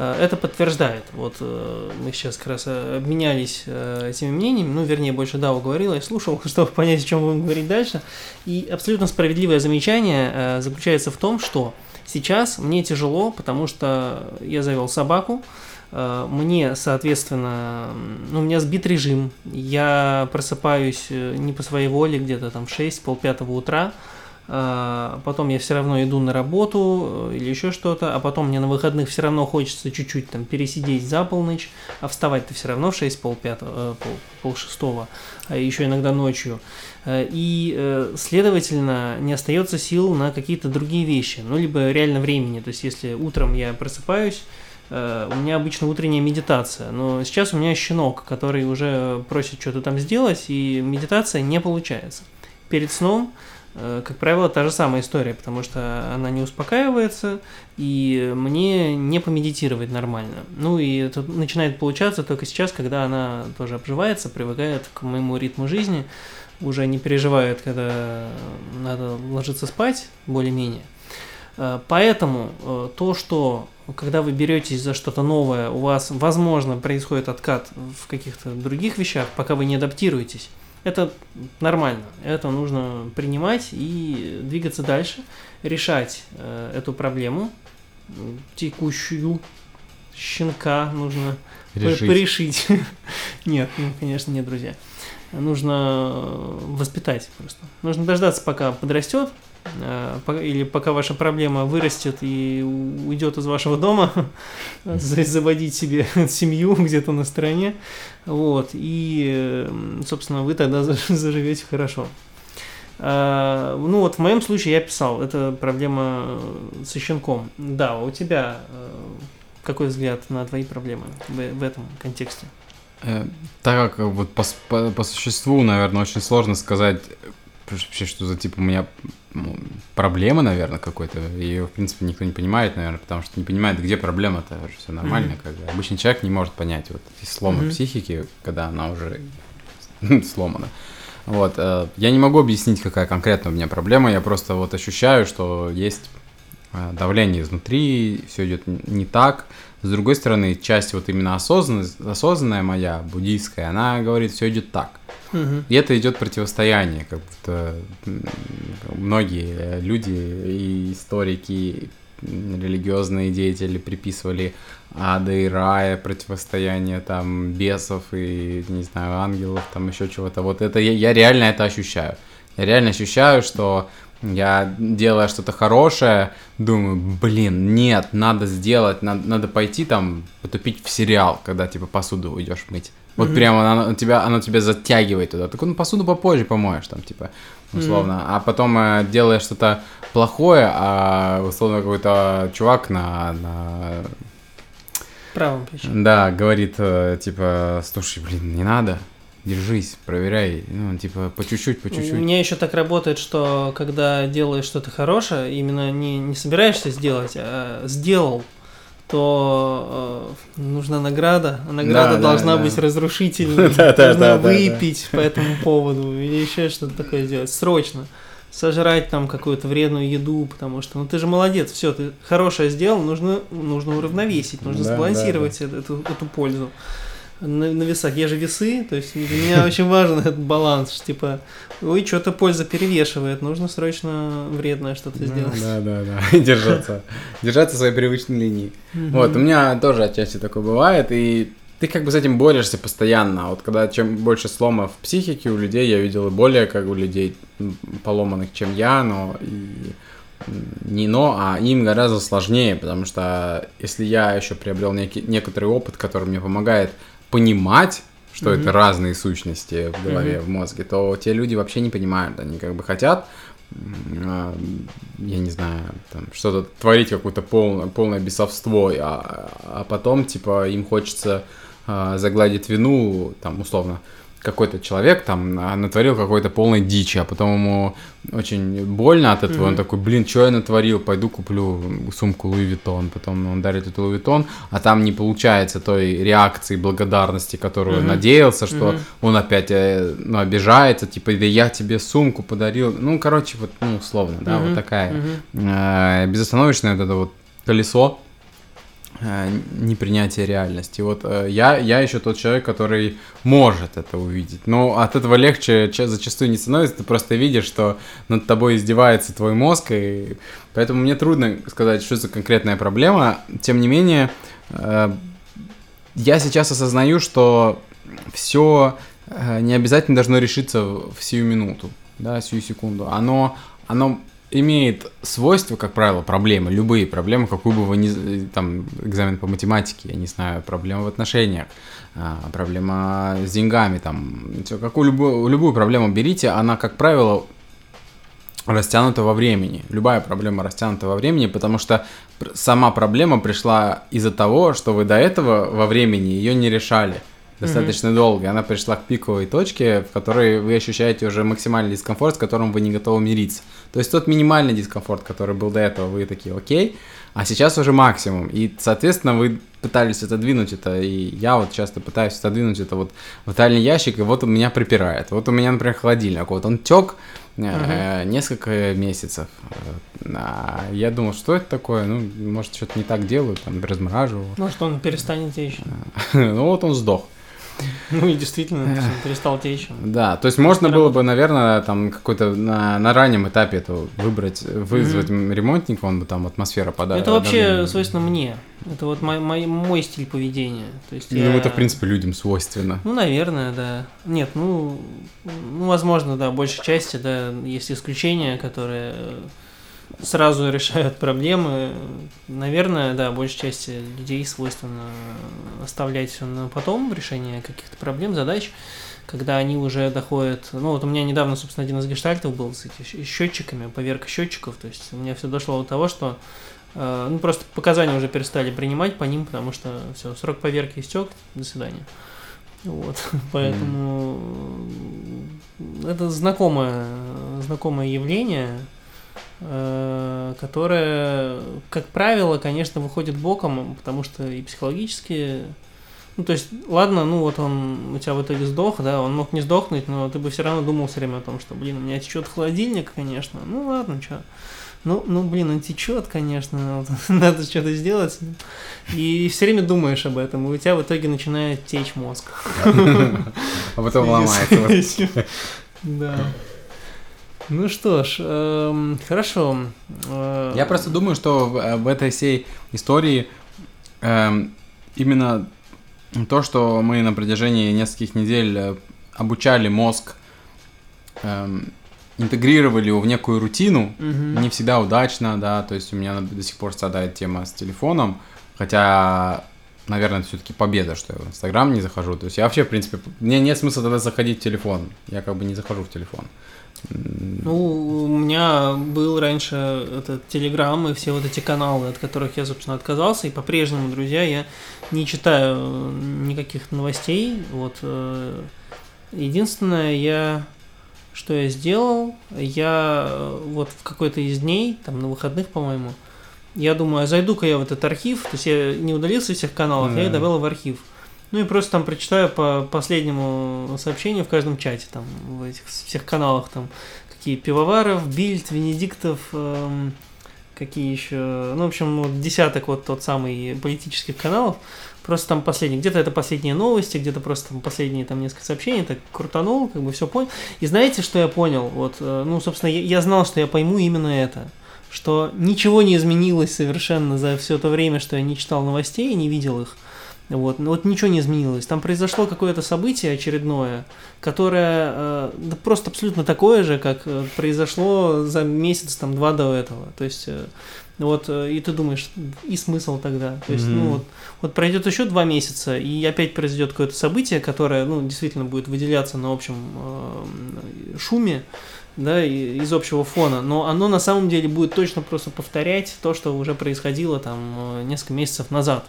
A: это подтверждает. Вот э, мы сейчас как раз э, обменялись э, этими мнениями, ну, вернее, больше Дау говорил, я слушал, чтобы понять, о чем будем говорить дальше. И абсолютно справедливое замечание э, заключается в том, что сейчас мне тяжело, потому что я завел собаку, Э, мне, соответственно, ну, у меня сбит режим. Я просыпаюсь э, не по своей воле, где-то там в 6, полпятого утра. А, Потом я все равно иду на работу э, или еще что-то, а потом мне на выходных все равно хочется чуть-чуть там пересидеть за полночь, а вставать-то все равно в 6, полпятого, э, пол, полшестого, а еще иногда ночью. Э, И, следовательно, не остается сил на какие-то другие вещи, ну, либо реально времени. То есть, если утром я просыпаюсь, у меня обычно утренняя медитация, но сейчас у меня щенок, который уже просит что-то там сделать, и медитация не получается. Перед сном, как правило, та же самая история, потому что она не успокаивается, и мне не помедитировать нормально. Ну и это начинает получаться только сейчас, когда она тоже обживается, привыкает к моему ритму жизни, уже не переживает, когда надо ложиться спать, более-менее. Э, Поэтому э, то, что когда вы беретесь за что-то новое, у вас, возможно, происходит откат в каких-то других вещах, пока вы не адаптируетесь, это нормально. Это нужно принимать и двигаться дальше, решать э, эту проблему текущую. Щенка нужно
B: Решить.
A: порешить. Нет, ну, конечно, нет, друзья. Нужно э, воспитать просто. Нужно дождаться, пока подрастет, по- или пока ваша проблема вырастет и уйдет из вашего дома, за- заводить себе семью где-то на стороне, вот, и, э, собственно, вы тогда заж- заживете хорошо. А, Ну вот в моем случае я писал, это проблема э, со щенком. Да, у тебя э, какой взгляд на твои проблемы в, этом контексте?
B: Э, Так как вот по, по, по существу, наверное, очень сложно сказать э, вообще, что за типа у меня ну, проблема, наверное, какой-то. Ее, в принципе, никто не понимает, наверное, потому что не понимает, где проблема-то. Все нормально,
A: Мгм.
B: как бы. Обычный человек не может понять вот эти сломы
A: Мгм.
B: психики, когда она уже сломана. Вот. э, Я не могу объяснить, какая конкретно у меня проблема. Я просто вот ощущаю, что есть давление изнутри, все идет не так. С другой стороны, часть вот именно осознанная, осознанная моя, буддийская, она говорит, все идет так.
A: Мгм.
B: И это идет противостояние, как будто многие люди и историки, м, религиозные деятели приписывали ада и рая, противостояние там бесов и, не знаю, ангелов, там еще чего-то. Вот это я, я реально это ощущаю. Я реально ощущаю, что я, делая что-то хорошее, думаю, блин, нет, надо сделать, надо, надо пойти там потупить в сериал, когда типа посуду идешь мыть. Вот
A: Мгм.
B: прямо оно тебя, оно тебя затягивает туда. Так ну посуду попозже помоешь, там, типа, условно. А потом э, делаешь что-то плохое, а условно какой-то чувак на, на
A: Правым плече.
B: да, говорит, э, типа, слушай, блин, не надо, держись, проверяй, ну, типа, по чуть-чуть, по
A: У
B: чуть-чуть.
A: меня еще так работает, что когда делаешь что-то хорошее, именно не, не собираешься сделать, а сделал, то э, нужна награда. А награда
B: Да,
A: должна
B: да.
A: быть разрушительной.
B: Да, да, да,
A: выпить по этому поводу или еще что-то такое сделать. Срочно. Сожрать там какую-то вредную еду, потому что, ну ты же молодец, все, ты хорошее сделал, нужно, нужно уравновесить, нужно сбалансировать Эту, эту пользу. На, на весах. Я же весы, то есть для меня очень важен этот баланс, что, типа, ой, что-то польза перевешивает, нужно срочно вредное что-то сделать.
B: Да, да, да. Держаться. Держаться своей привычной линии. Вот, у меня тоже отчасти такое бывает, и ты как бы с этим борешься постоянно. Вот когда чем больше сломов в психике у людей, я видел и более как у людей поломанных, чем я, но и не но, а им гораздо сложнее, потому что если я еще приобрел некий, некоторый опыт, который мне помогает понимать, что
A: Мгм.
B: это разные сущности в голове,
A: Мгм.
B: в мозге, то те люди вообще не понимают, они как бы хотят а, я не знаю, там, что-то творить, какое-то полное, полное бесовство, а, а потом, типа, им хочется а, загладить вину, там, условно, какой-то человек там а, натворил какой-то полной дичи, а потом ему очень больно от этого, он
A: Мгм.
B: такой, блин, что я натворил, пойду куплю сумку Louis Vuitton, потом он дарит эту Louis Vuitton, а там не получается той реакции, благодарности, которую он
A: Мгм.
B: надеялся, что
A: Мгм.
B: он опять э, ну, обижается, типа, да я тебе сумку подарил, ну, короче, вот, ну, условно, да, вот
A: Мгм,
B: такая
A: мгм.
B: э, безостановочное вот это вот колесо э, непринятия реальности. Вот э, я, я еще тот человек, который может это увидеть. Но от этого легче ча- зачастую не становится. Ты просто видишь, что над тобой издевается твой мозг, и поэтому мне трудно сказать, что за конкретная проблема. Тем не менее, э, я сейчас осознаю, что все не обязательно должно решиться в сию минуту, да, сию секунду. Оно, оно имеет свойство, как правило, проблемы, любые проблемы, какую бы вы ни, там, экзамен по математике, я не знаю, проблема в отношениях, а, проблема с деньгами, там, какую любую, любую проблему берите, она, как правило, растянута во времени. Любая проблема растянута во времени, потому что сама проблема пришла из-за того, что вы до этого во времени ее не решали достаточно долго, и она пришла к пиковой точке, в которой вы ощущаете уже максимальный дискомфорт, с которым вы не готовы мириться. То есть тот минимальный дискомфорт, который был до этого, вы такие, окей, а сейчас уже максимум. И, соответственно, вы пытались отодвинуть это, и я вот часто пытаюсь отодвинуть это вот в дальний ящик, и вот он меня припирает. Вот у меня, например, холодильник, вот он тек э, несколько месяцев. Э, а я думал, что это такое, ну, может, что-то не так делаю, там, размораживаю.
A: Может, он перестанет течь.
B: Ну, вот он сдох.
A: Ну и действительно, перестал течь.
B: Да, то есть можно было бы, наверное, там какой-то на, на раннем этапе это выбрать, вызвать ремонтника, он бы там атмосфера подал.
A: Это вообще свойственно мне. Это вот мой, мой, мой стиль поведения. То есть
B: Ну,
A: я-
B: это, в принципе, людям свойственно.
A: Ну, наверное, да. Нет, ну, ну, возможно, да, большей части, да, есть исключения, которые э, сразу решают проблемы. Наверное, да, большей части людей свойственно оставлять на потом решение каких-то проблем, задач, когда они уже доходят... Ну, вот у меня недавно, собственно, один из гештальтов был с этими счетчиками, поверка счетчиков, то есть у меня все дошло до того, что э, ну, просто показания уже перестали принимать по ним, потому что все, срок поверки истек, до свидания. Вот, поэтому это знакомое, знакомое явление, э, которое, как правило, конечно, выходит боком, потому что и психологически, ну, то есть, ладно, ну, вот он у тебя в итоге сдох, да, он мог не сдохнуть, но ты бы все равно думал все время о том, что, блин, у меня течет холодильник, конечно, ну, ладно, что, ну, ну, блин, он течет, конечно, вот, надо что-то сделать. И все время думаешь об этом, и у тебя в итоге начинает течь мозг.
B: А потом ломается.
A: Да. Ну что ж, эм, хорошо. Э,
B: Я просто думаю, что в, э, в этой всей истории эм, именно то, что мы на протяжении нескольких недель э, обучали мозг, эм, интегрировали его в некую рутину,
A: мгм.
B: не всегда удачно, да, то есть у меня до сих пор страдает тема с телефоном, хотя, наверное, это все-таки победа, что я в Инстаграм не захожу, то есть я вообще, в принципе, мне нет смысла тогда заходить в телефон, я как бы не захожу в телефон. М,
A: Ну, у меня был раньше этот Телеграм и все вот эти каналы, от которых я, собственно, отказался. И по-прежнему, друзья, я не читаю никаких новостей. Вот э, единственное, я что я сделал, я э, вот в какой-то из дней, там на выходных, по-моему, я думаю, а зайду-ка я в этот архив, то есть я не удалился из всех каналов, я их добавил в архив. Ну и просто там прочитаю по последнему сообщению в каждом чате, там, в этих всех каналах, там, какие Пивоваров, Бильд, Венедиктов, эм, какие еще, ну, в общем, вот десяток вот тот самый политических каналов, просто там последние, где-то это последние новости, где-то просто там последние там несколько сообщений, так крутанул, как бы все понял. И знаете, что я понял? Вот, э, ну, собственно, я, я знал, что я пойму именно это, что ничего не изменилось совершенно за все то время, что я не читал новостей и не видел их. Вот, ну вот ничего не изменилось. Там произошло какое-то событие очередное, которое э, да просто абсолютно такое же, как э, произошло за месяц, там, два до этого. То есть, э, вот, и ты думаешь, и смысл тогда? То есть, ну
B: Мгм.
A: вот, вот пройдет еще два месяца, и опять произойдет какое-то событие, которое, ну, действительно будет выделяться на общем э, шуме, да, из общего фона, но оно на самом деле будет точно просто повторять то, что уже происходило там несколько месяцев назад.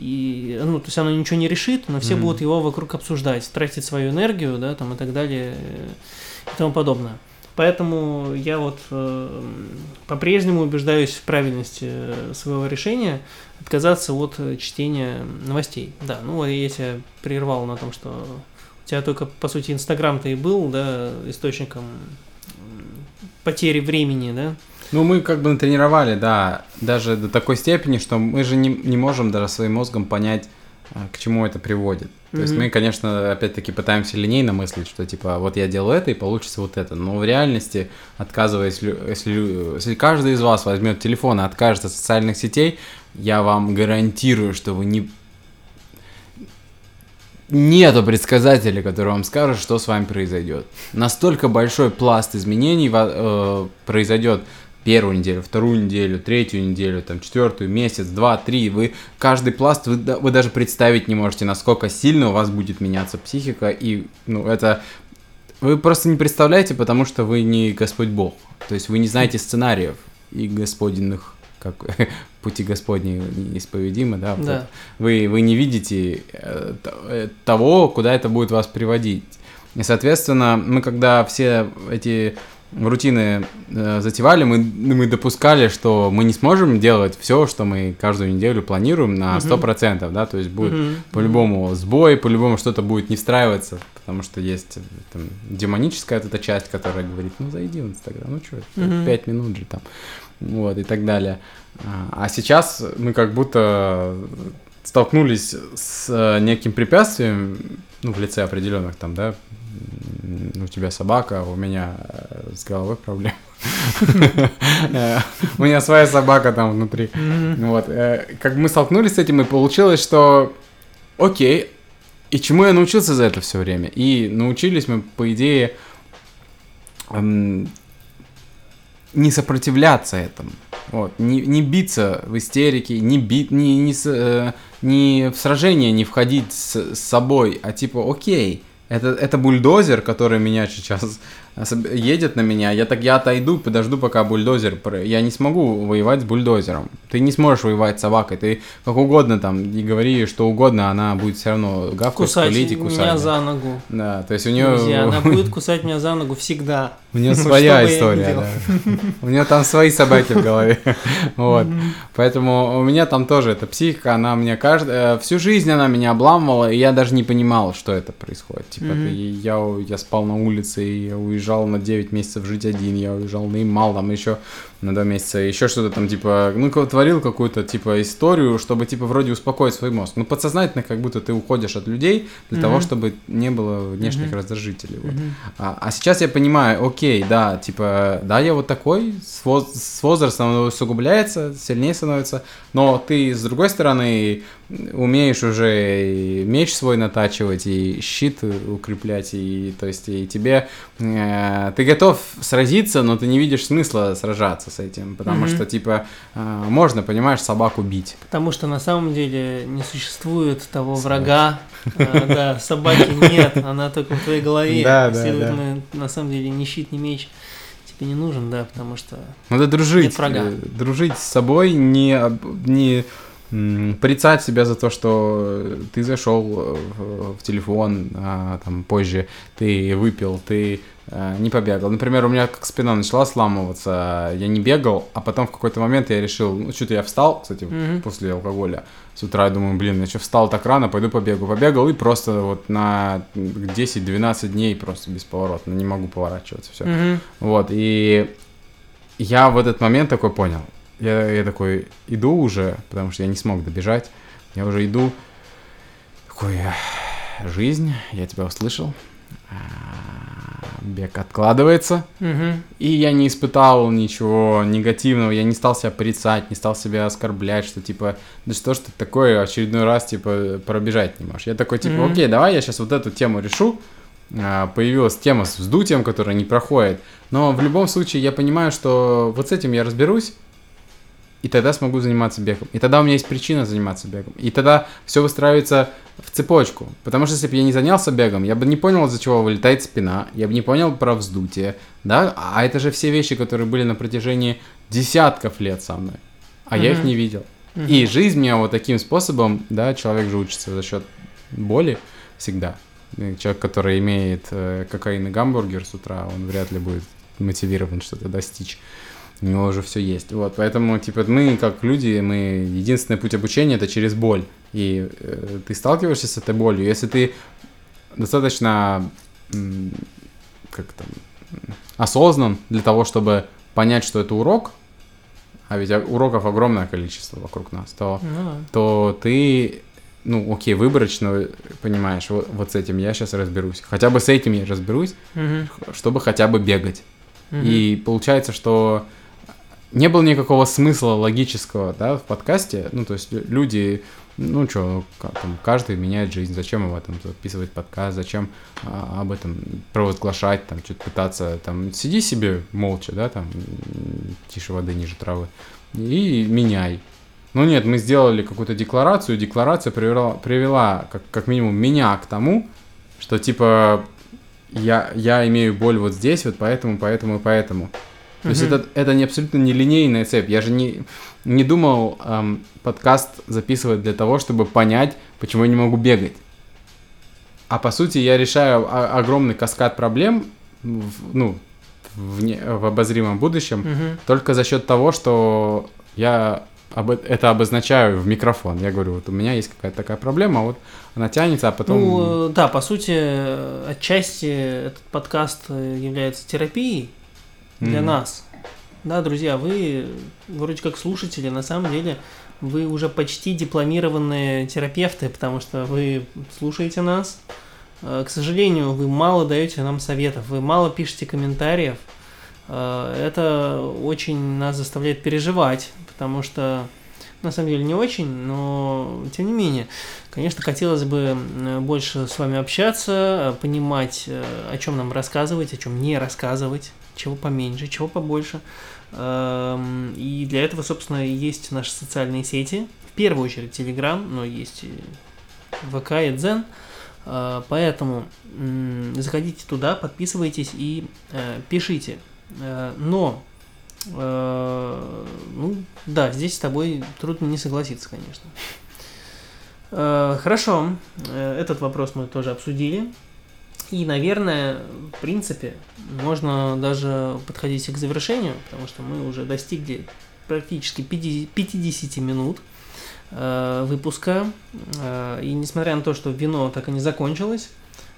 A: И, ну, то есть оно ничего не решит, но все
B: Мгм.
A: будут его вокруг обсуждать, тратить свою энергию, да, там и так далее э, и тому подобное. Поэтому я вот э, по-прежнему убеждаюсь в правильности э, своего решения отказаться от э, чтения новостей. Да, ну вот я тебя прервал на том, что у тебя только, по сути, Инстаграм-то и был, да, источником потери времени, да?
B: Ну, мы как бы натренировали, да, даже до такой степени, что мы же не, не можем даже своим мозгом понять, а, к чему это приводит. То есть мы, конечно, опять-таки пытаемся линейно мыслить, что типа вот я делаю это и получится вот это. Но в реальности, отказываясь, если, если каждый из вас возьмет телефон и откажется от социальных сетей, я вам гарантирую, что вы не Нету предсказателя, который вам скажет, что с вами произойдет. Настолько большой пласт изменений э, произойдет первую неделю, вторую неделю, третью неделю, там, четвертую, месяц, два, три. Вы каждый пласт, вы, вы даже представить не можете, насколько сильно у вас будет меняться психика. И, ну, это вы просто не представляете, потому что вы не Господь Бог. То есть вы не знаете сценариев и господинных, как пути Господни неисповедимы, да,
A: Да.
B: Вы, вы не видите э, э, того, куда это будет вас приводить. И, соответственно, мы когда все эти рутины э, затевали, мы, мы допускали, что мы не сможем делать все, что мы каждую неделю планируем на
A: Мгм.
B: 100%, да, то есть будет
A: Мгм.
B: по-любому сбой, по-любому что-то будет не встраиваться, потому что есть э, там, демоническая эта часть, которая говорит, ну зайди в Инстаграм, ну что,
A: Мгм.
B: пять минут же там, вот, и так далее. А а сейчас мы как будто столкнулись с э, неким препятствием, ну, в лице определенных там, да, у тебя собака, у меня э, с головой проблемы. У меня своя собака там внутри. Вот, э, как мы столкнулись с этим, и получилось, что окей, и чему я научился за это все время? И научились мы, по идее, эм, не сопротивляться этому. Вот, не, не биться в истерике, не, бит, не, не, э, не в сражение не входить с, с собой, а типа, окей, это, это бульдозер, который меня сейчас едет на меня, я так я отойду, подожду, пока бульдозер, я не смогу воевать с бульдозером. Ты не сможешь воевать с собакой, ты как угодно там, и говори что угодно, она будет все равно гавкать,
A: Кусать
B: скулить и кусать.
A: меня за ногу.
B: Да, то есть у нее,
A: Друзья, она будет кусать меня за ногу всегда.
B: у нее своя история. У нее там свои собаки в голове. Вот. Поэтому у меня там тоже эта психика, она меня каждый, всю жизнь она меня обламывала, и я даже не понимал, что это происходит. Типа, я, я спал на улице, и я уезжал на 9 месяцев жить один, я уезжал на Имал, там еще на два месяца, еще что-то там, типа, ну, творил какую-то, типа, историю, чтобы, типа, вроде успокоить свой мозг. Ну, подсознательно, как будто ты уходишь от людей для
A: Мгм.
B: того, чтобы не было внешних
A: Мгм.
B: раздражителей. вот.
A: Мгм.
B: А, а сейчас я понимаю, окей, да, типа, да, я вот такой, с, воз- с возрастом оно усугубляется, сильнее становится, но ты, с другой стороны, умеешь уже меч свой натачивать, и щит укреплять, и, то есть, и тебе, э, ты готов сразиться, но ты не видишь смысла сражаться с этим, потому
A: Мгм.
B: что, типа, э, можно, понимаешь, собаку бить.
A: Потому что на самом деле не существует того
B: Собаки.
A: врага. А, Да, собаки нет, она только в твоей голове.
B: Да, да,
A: Следовательно, на самом деле ни щит, ни меч тебе не нужен, да, потому что...
B: Надо дружить.
A: Нет врага.
B: э, Дружить с собой, не, не порицать себя за то, что ты зашел э, в, телефон, а, там позже ты выпил, ты не побегал. Например, у меня как спина начала сламываться, я не бегал, а потом в какой-то момент я решил, ну что-то я встал, кстати,
A: Мгм.
B: после алкоголя. С утра я думаю, блин, я что встал так рано, пойду побегу. Побегал и просто вот на 10-12 дней просто бесповоротно, не могу поворачиваться, все.
A: Мгм.
B: Вот, и я в этот момент такой понял. Я, я такой иду уже, потому что я не смог добежать. Я уже иду. Такой, «Эх, жизнь, я тебя услышал. Бег откладывается.
A: Мгм.
B: И я не испытал ничего негативного, я не стал себя порицать, не стал себя оскорблять, что типа, да что ж ты такое очередной раз, типа, пробежать не можешь. Я такой, типа,
A: Мгм.
B: окей, давай я сейчас вот эту тему решу. А, Появилась тема с вздутием, которая не проходит. Но в любом случае я понимаю, что вот с этим я разберусь, и тогда смогу заниматься бегом. И тогда у меня есть причина заниматься бегом. И тогда все выстраивается в цепочку. Потому что если бы я не занялся бегом, я бы не понял, из-за чего вылетает спина, я бы не понял про вздутие, да? А это же все вещи, которые были на протяжении десятков лет со мной. А я их не видел.
A: Мгм.
B: И жизнь меня вот таким способом, да, человек же учится за счет боли всегда. Человек, который имеет э, кокаин и гамбургер с утра, он вряд ли будет мотивирован что-то достичь. У него уже все есть. Вот, поэтому, типа, мы, как люди, мы единственный путь обучения это через боль. И э, ты сталкиваешься с этой болью. Если ты достаточно как там, осознан для того, чтобы понять, что это урок, а ведь уроков огромное количество вокруг нас, то
A: Ну да.
B: то ты, ну, окей, выборочно понимаешь, вот, вот с этим я сейчас разберусь. Хотя бы с этим я разберусь,
A: Мгм.
B: чтобы хотя бы бегать.
A: Мгм.
B: И получается, что не было никакого смысла логического, да, в подкасте. Ну, то есть лю- люди, ну, что, там, каждый меняет жизнь. Зачем об этом записывать подкаст? Зачем а, об этом провозглашать, там, что-то пытаться, там, сиди себе молча, да, там, тише воды, ниже травы, и меняй. Ну нет, мы сделали какую-то декларацию, декларация привела, привела как, как минимум меня к тому, что типа я, я имею боль вот здесь, вот поэтому, поэтому поэтому. То есть
A: Мгм.
B: это, это не абсолютно не линейная цепь. Я же не, не думал эм, подкаст записывать для того, чтобы понять, почему я не могу бегать. А по сути я решаю о- огромный каскад проблем, в- ну, в, не- в обозримом будущем,
A: Мгм.
B: только за счет того, что я об, это обозначаю в микрофон. Я говорю, вот у меня есть какая-то такая проблема, вот она тянется, а потом...
A: Ну, э, да, по сути, э, отчасти этот подкаст э, является терапией для нас. Да, друзья, вы вроде как слушатели, на самом деле вы уже почти дипломированные терапевты, потому что вы слушаете нас. Э, К сожалению, вы мало даете нам советов, вы мало пишете комментариев. Э, Это очень нас заставляет переживать, потому что на самом деле не очень, но тем не менее, конечно, хотелось бы м, больше с вами общаться, э, понимать, э, о чем нам рассказывать, о чем не рассказывать, чего поменьше, чего побольше. Эм, И для этого, собственно, есть наши социальные сети. В первую очередь Telegram, но есть и ВК и Дзен. Э, Поэтому заходите туда, подписывайтесь и э, пишите. Э, Но, ну, да, здесь с тобой трудно не согласиться, конечно. Хорошо, этот вопрос мы тоже обсудили. И, наверное, в принципе, можно даже подходить к завершению, потому что мы уже достигли практически 50 50 минут э, выпуска. Э, И несмотря на то, что вино так и не закончилось,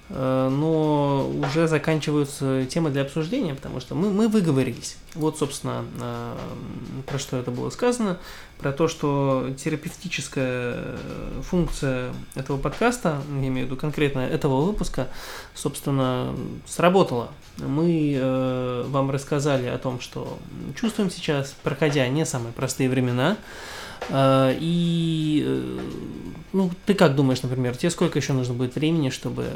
A: но уже заканчиваются темы для обсуждения, потому что мы, мы выговорились. Вот, собственно, э, про что это было сказано, про то, что терапевтическая функция этого подкаста, я имею в виду конкретно этого выпуска, собственно, сработала. Мы э, вам рассказали о том, что чувствуем сейчас, проходя не самые простые времена, и, ну, ты как думаешь, например, тебе сколько еще нужно будет времени, чтобы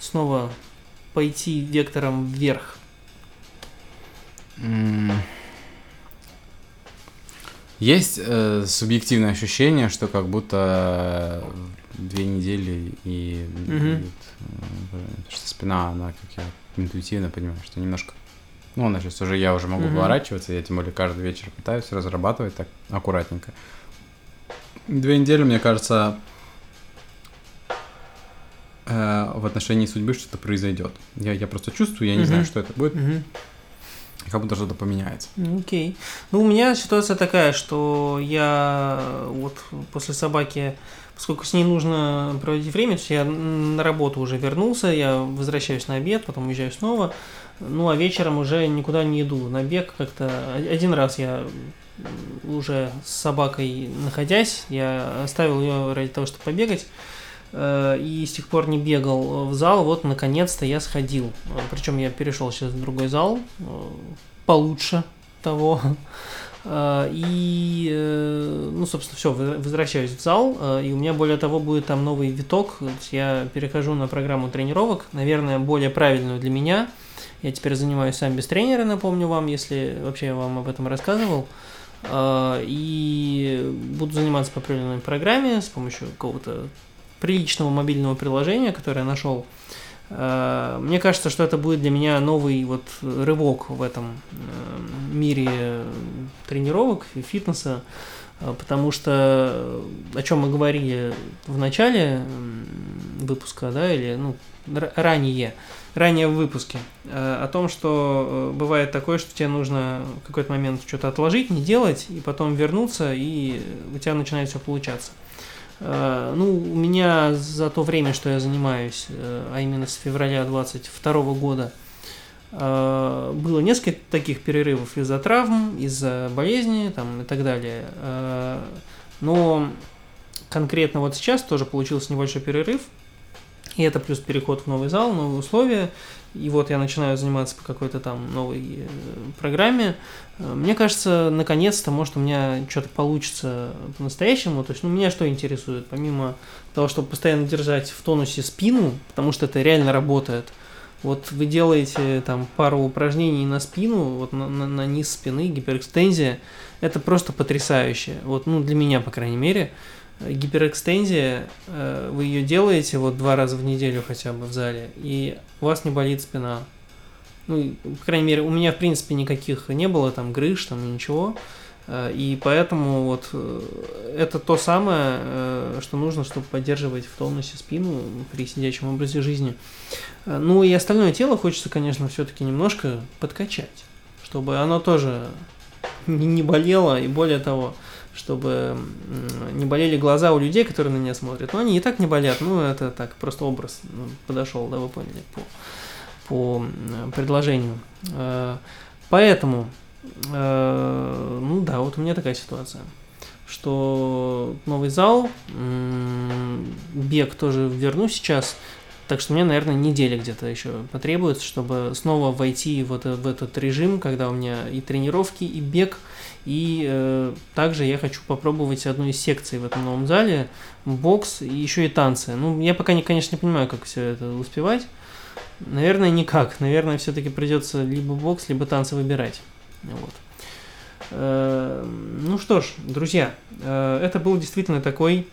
A: снова пойти вектором вверх?
B: Есть э, субъективное ощущение, что как будто две недели и, угу. э, что спина, она, как я интуитивно понимаю, что немножко ну, она сейчас уже, я уже могу угу. поворачиваться, я тем более каждый вечер пытаюсь разрабатывать так аккуратненько. Две недели, мне кажется, э, в отношении судьбы что-то произойдет. Я, я просто чувствую, я не mm-hmm. знаю, что это будет. Mm-hmm. Как будто что-то поменяется.
A: Окей. Okay. Ну, у меня ситуация такая, что я вот после собаки, поскольку с ней нужно проводить время, то я на работу уже вернулся, я возвращаюсь на обед, потом уезжаю снова. Ну, а вечером уже никуда не иду. На бег как-то... Один раз я уже с собакой находясь, я оставил ее ради того, чтобы побегать. Э, и с тех пор не бегал в зал, вот наконец-то я сходил. Э, Причем я перешел сейчас в другой зал, э, получше того. И, ну, собственно, все, возвращаюсь в зал, и у меня, более того, будет там новый виток. Я перехожу на программу тренировок, наверное, более правильную для меня. Я теперь занимаюсь сам без тренера, напомню вам, если вообще я вам об этом рассказывал. И буду заниматься по определенной программе с помощью какого-то приличного мобильного приложения, которое я нашел. Э, мне кажется, что это будет для меня новый вот рывок в этом э, мире тренировок и фитнеса, э, потому что о чем мы говорили в начале выпуска, да, или ну, ранее, ранее в выпуске, о том, что бывает такое, что тебе нужно в какой-то момент что-то отложить, не делать, и потом вернуться, и у тебя начинает все получаться. Э, ну, у меня за то время, что я занимаюсь, э, а именно с февраля 22 года, э, было несколько таких перерывов из-за травм, из-за болезни там, и так далее. Но конкретно вот сейчас тоже получился небольшой перерыв, и это плюс переход в новый зал, новые условия. И вот я начинаю заниматься по какой-то там новой э, программе. Э, мне кажется, наконец-то, может, у меня что-то получится по-настоящему. То есть, ну, меня что интересует, помимо того, чтобы постоянно держать в тонусе спину, потому что это реально работает. Вот вы делаете там пару упражнений на спину, вот на, на, на низ спины, гиперэкстензия. Это просто потрясающе. Вот, ну, для меня, по крайней мере гиперэкстензия, э, вы ее делаете вот два раза в неделю хотя бы в зале, и у вас не болит спина. Ну, по крайней мере, у меня, в принципе, никаких не было там грыж, там ничего. Э, и поэтому вот э, это то самое, что нужно, чтобы поддерживать в тонусе спину при сидячем образе жизни. Ну и остальное тело хочется, конечно, все-таки немножко подкачать, чтобы оно тоже не болело, и более того, чтобы не болели глаза у людей, которые на меня смотрят. Но они и так не болят, ну это так, просто образ ну, подошел, да, вы поняли, по, по предложению. Э, поэтому, э, ну да, вот у меня такая ситуация, что новый зал, бег тоже верну сейчас, так что мне, наверное, неделя где-то еще потребуется, чтобы снова войти вот в этот режим, когда у меня и тренировки, и бег – и э, также я хочу попробовать одну из секций в этом новом зале, бокс и еще и танцы. Ну, я пока, не, конечно, не понимаю, как все это успевать. Наверное, никак. Наверное, все-таки придется либо бокс, либо танцы выбирать. Вот. Э, ну что ж, друзья, э, это был действительно такой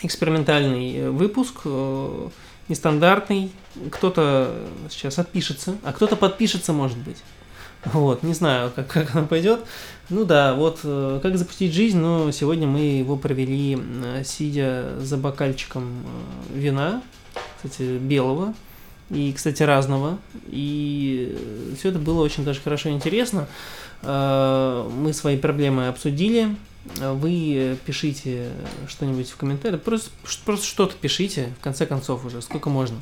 A: экспериментальный выпуск, э, нестандартный. Кто-то сейчас отпишется, а кто-то подпишется, может быть. Вот, не знаю, как, как оно пойдет. Ну да, вот э, как запустить жизнь, но сегодня мы его провели, э, сидя за бокальчиком э, вина, кстати, белого, и, кстати, разного. И все это было очень даже хорошо и интересно. Мы свои проблемы обсудили, вы пишите что-нибудь в комментариях, просто, просто что-то пишите, в конце концов уже, сколько можно.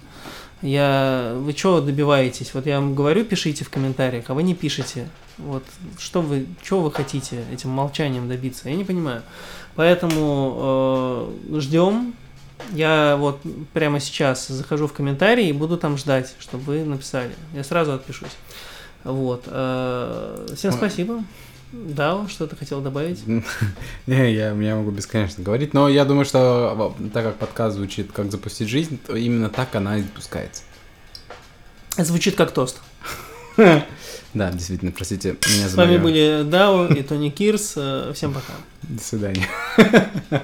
A: Я, вы чего добиваетесь? Вот я вам говорю, пишите в комментариях, а вы не пишете. Вот что вы, чего вы хотите этим молчанием добиться? Я не понимаю. Поэтому э, ждем. Я вот прямо сейчас захожу в комментарии и буду там ждать, чтобы вы написали. Я сразу отпишусь. Вот. Э, всем спасибо. Да, что ты хотел добавить?
B: Не, я, я могу бесконечно говорить, но я думаю, что так как подкаст звучит «Как запустить жизнь», то именно так она и запускается.
A: Звучит как тост.
B: Да, действительно, простите, меня
A: С вами были Дао и Тони Кирс. Всем пока.
B: До свидания.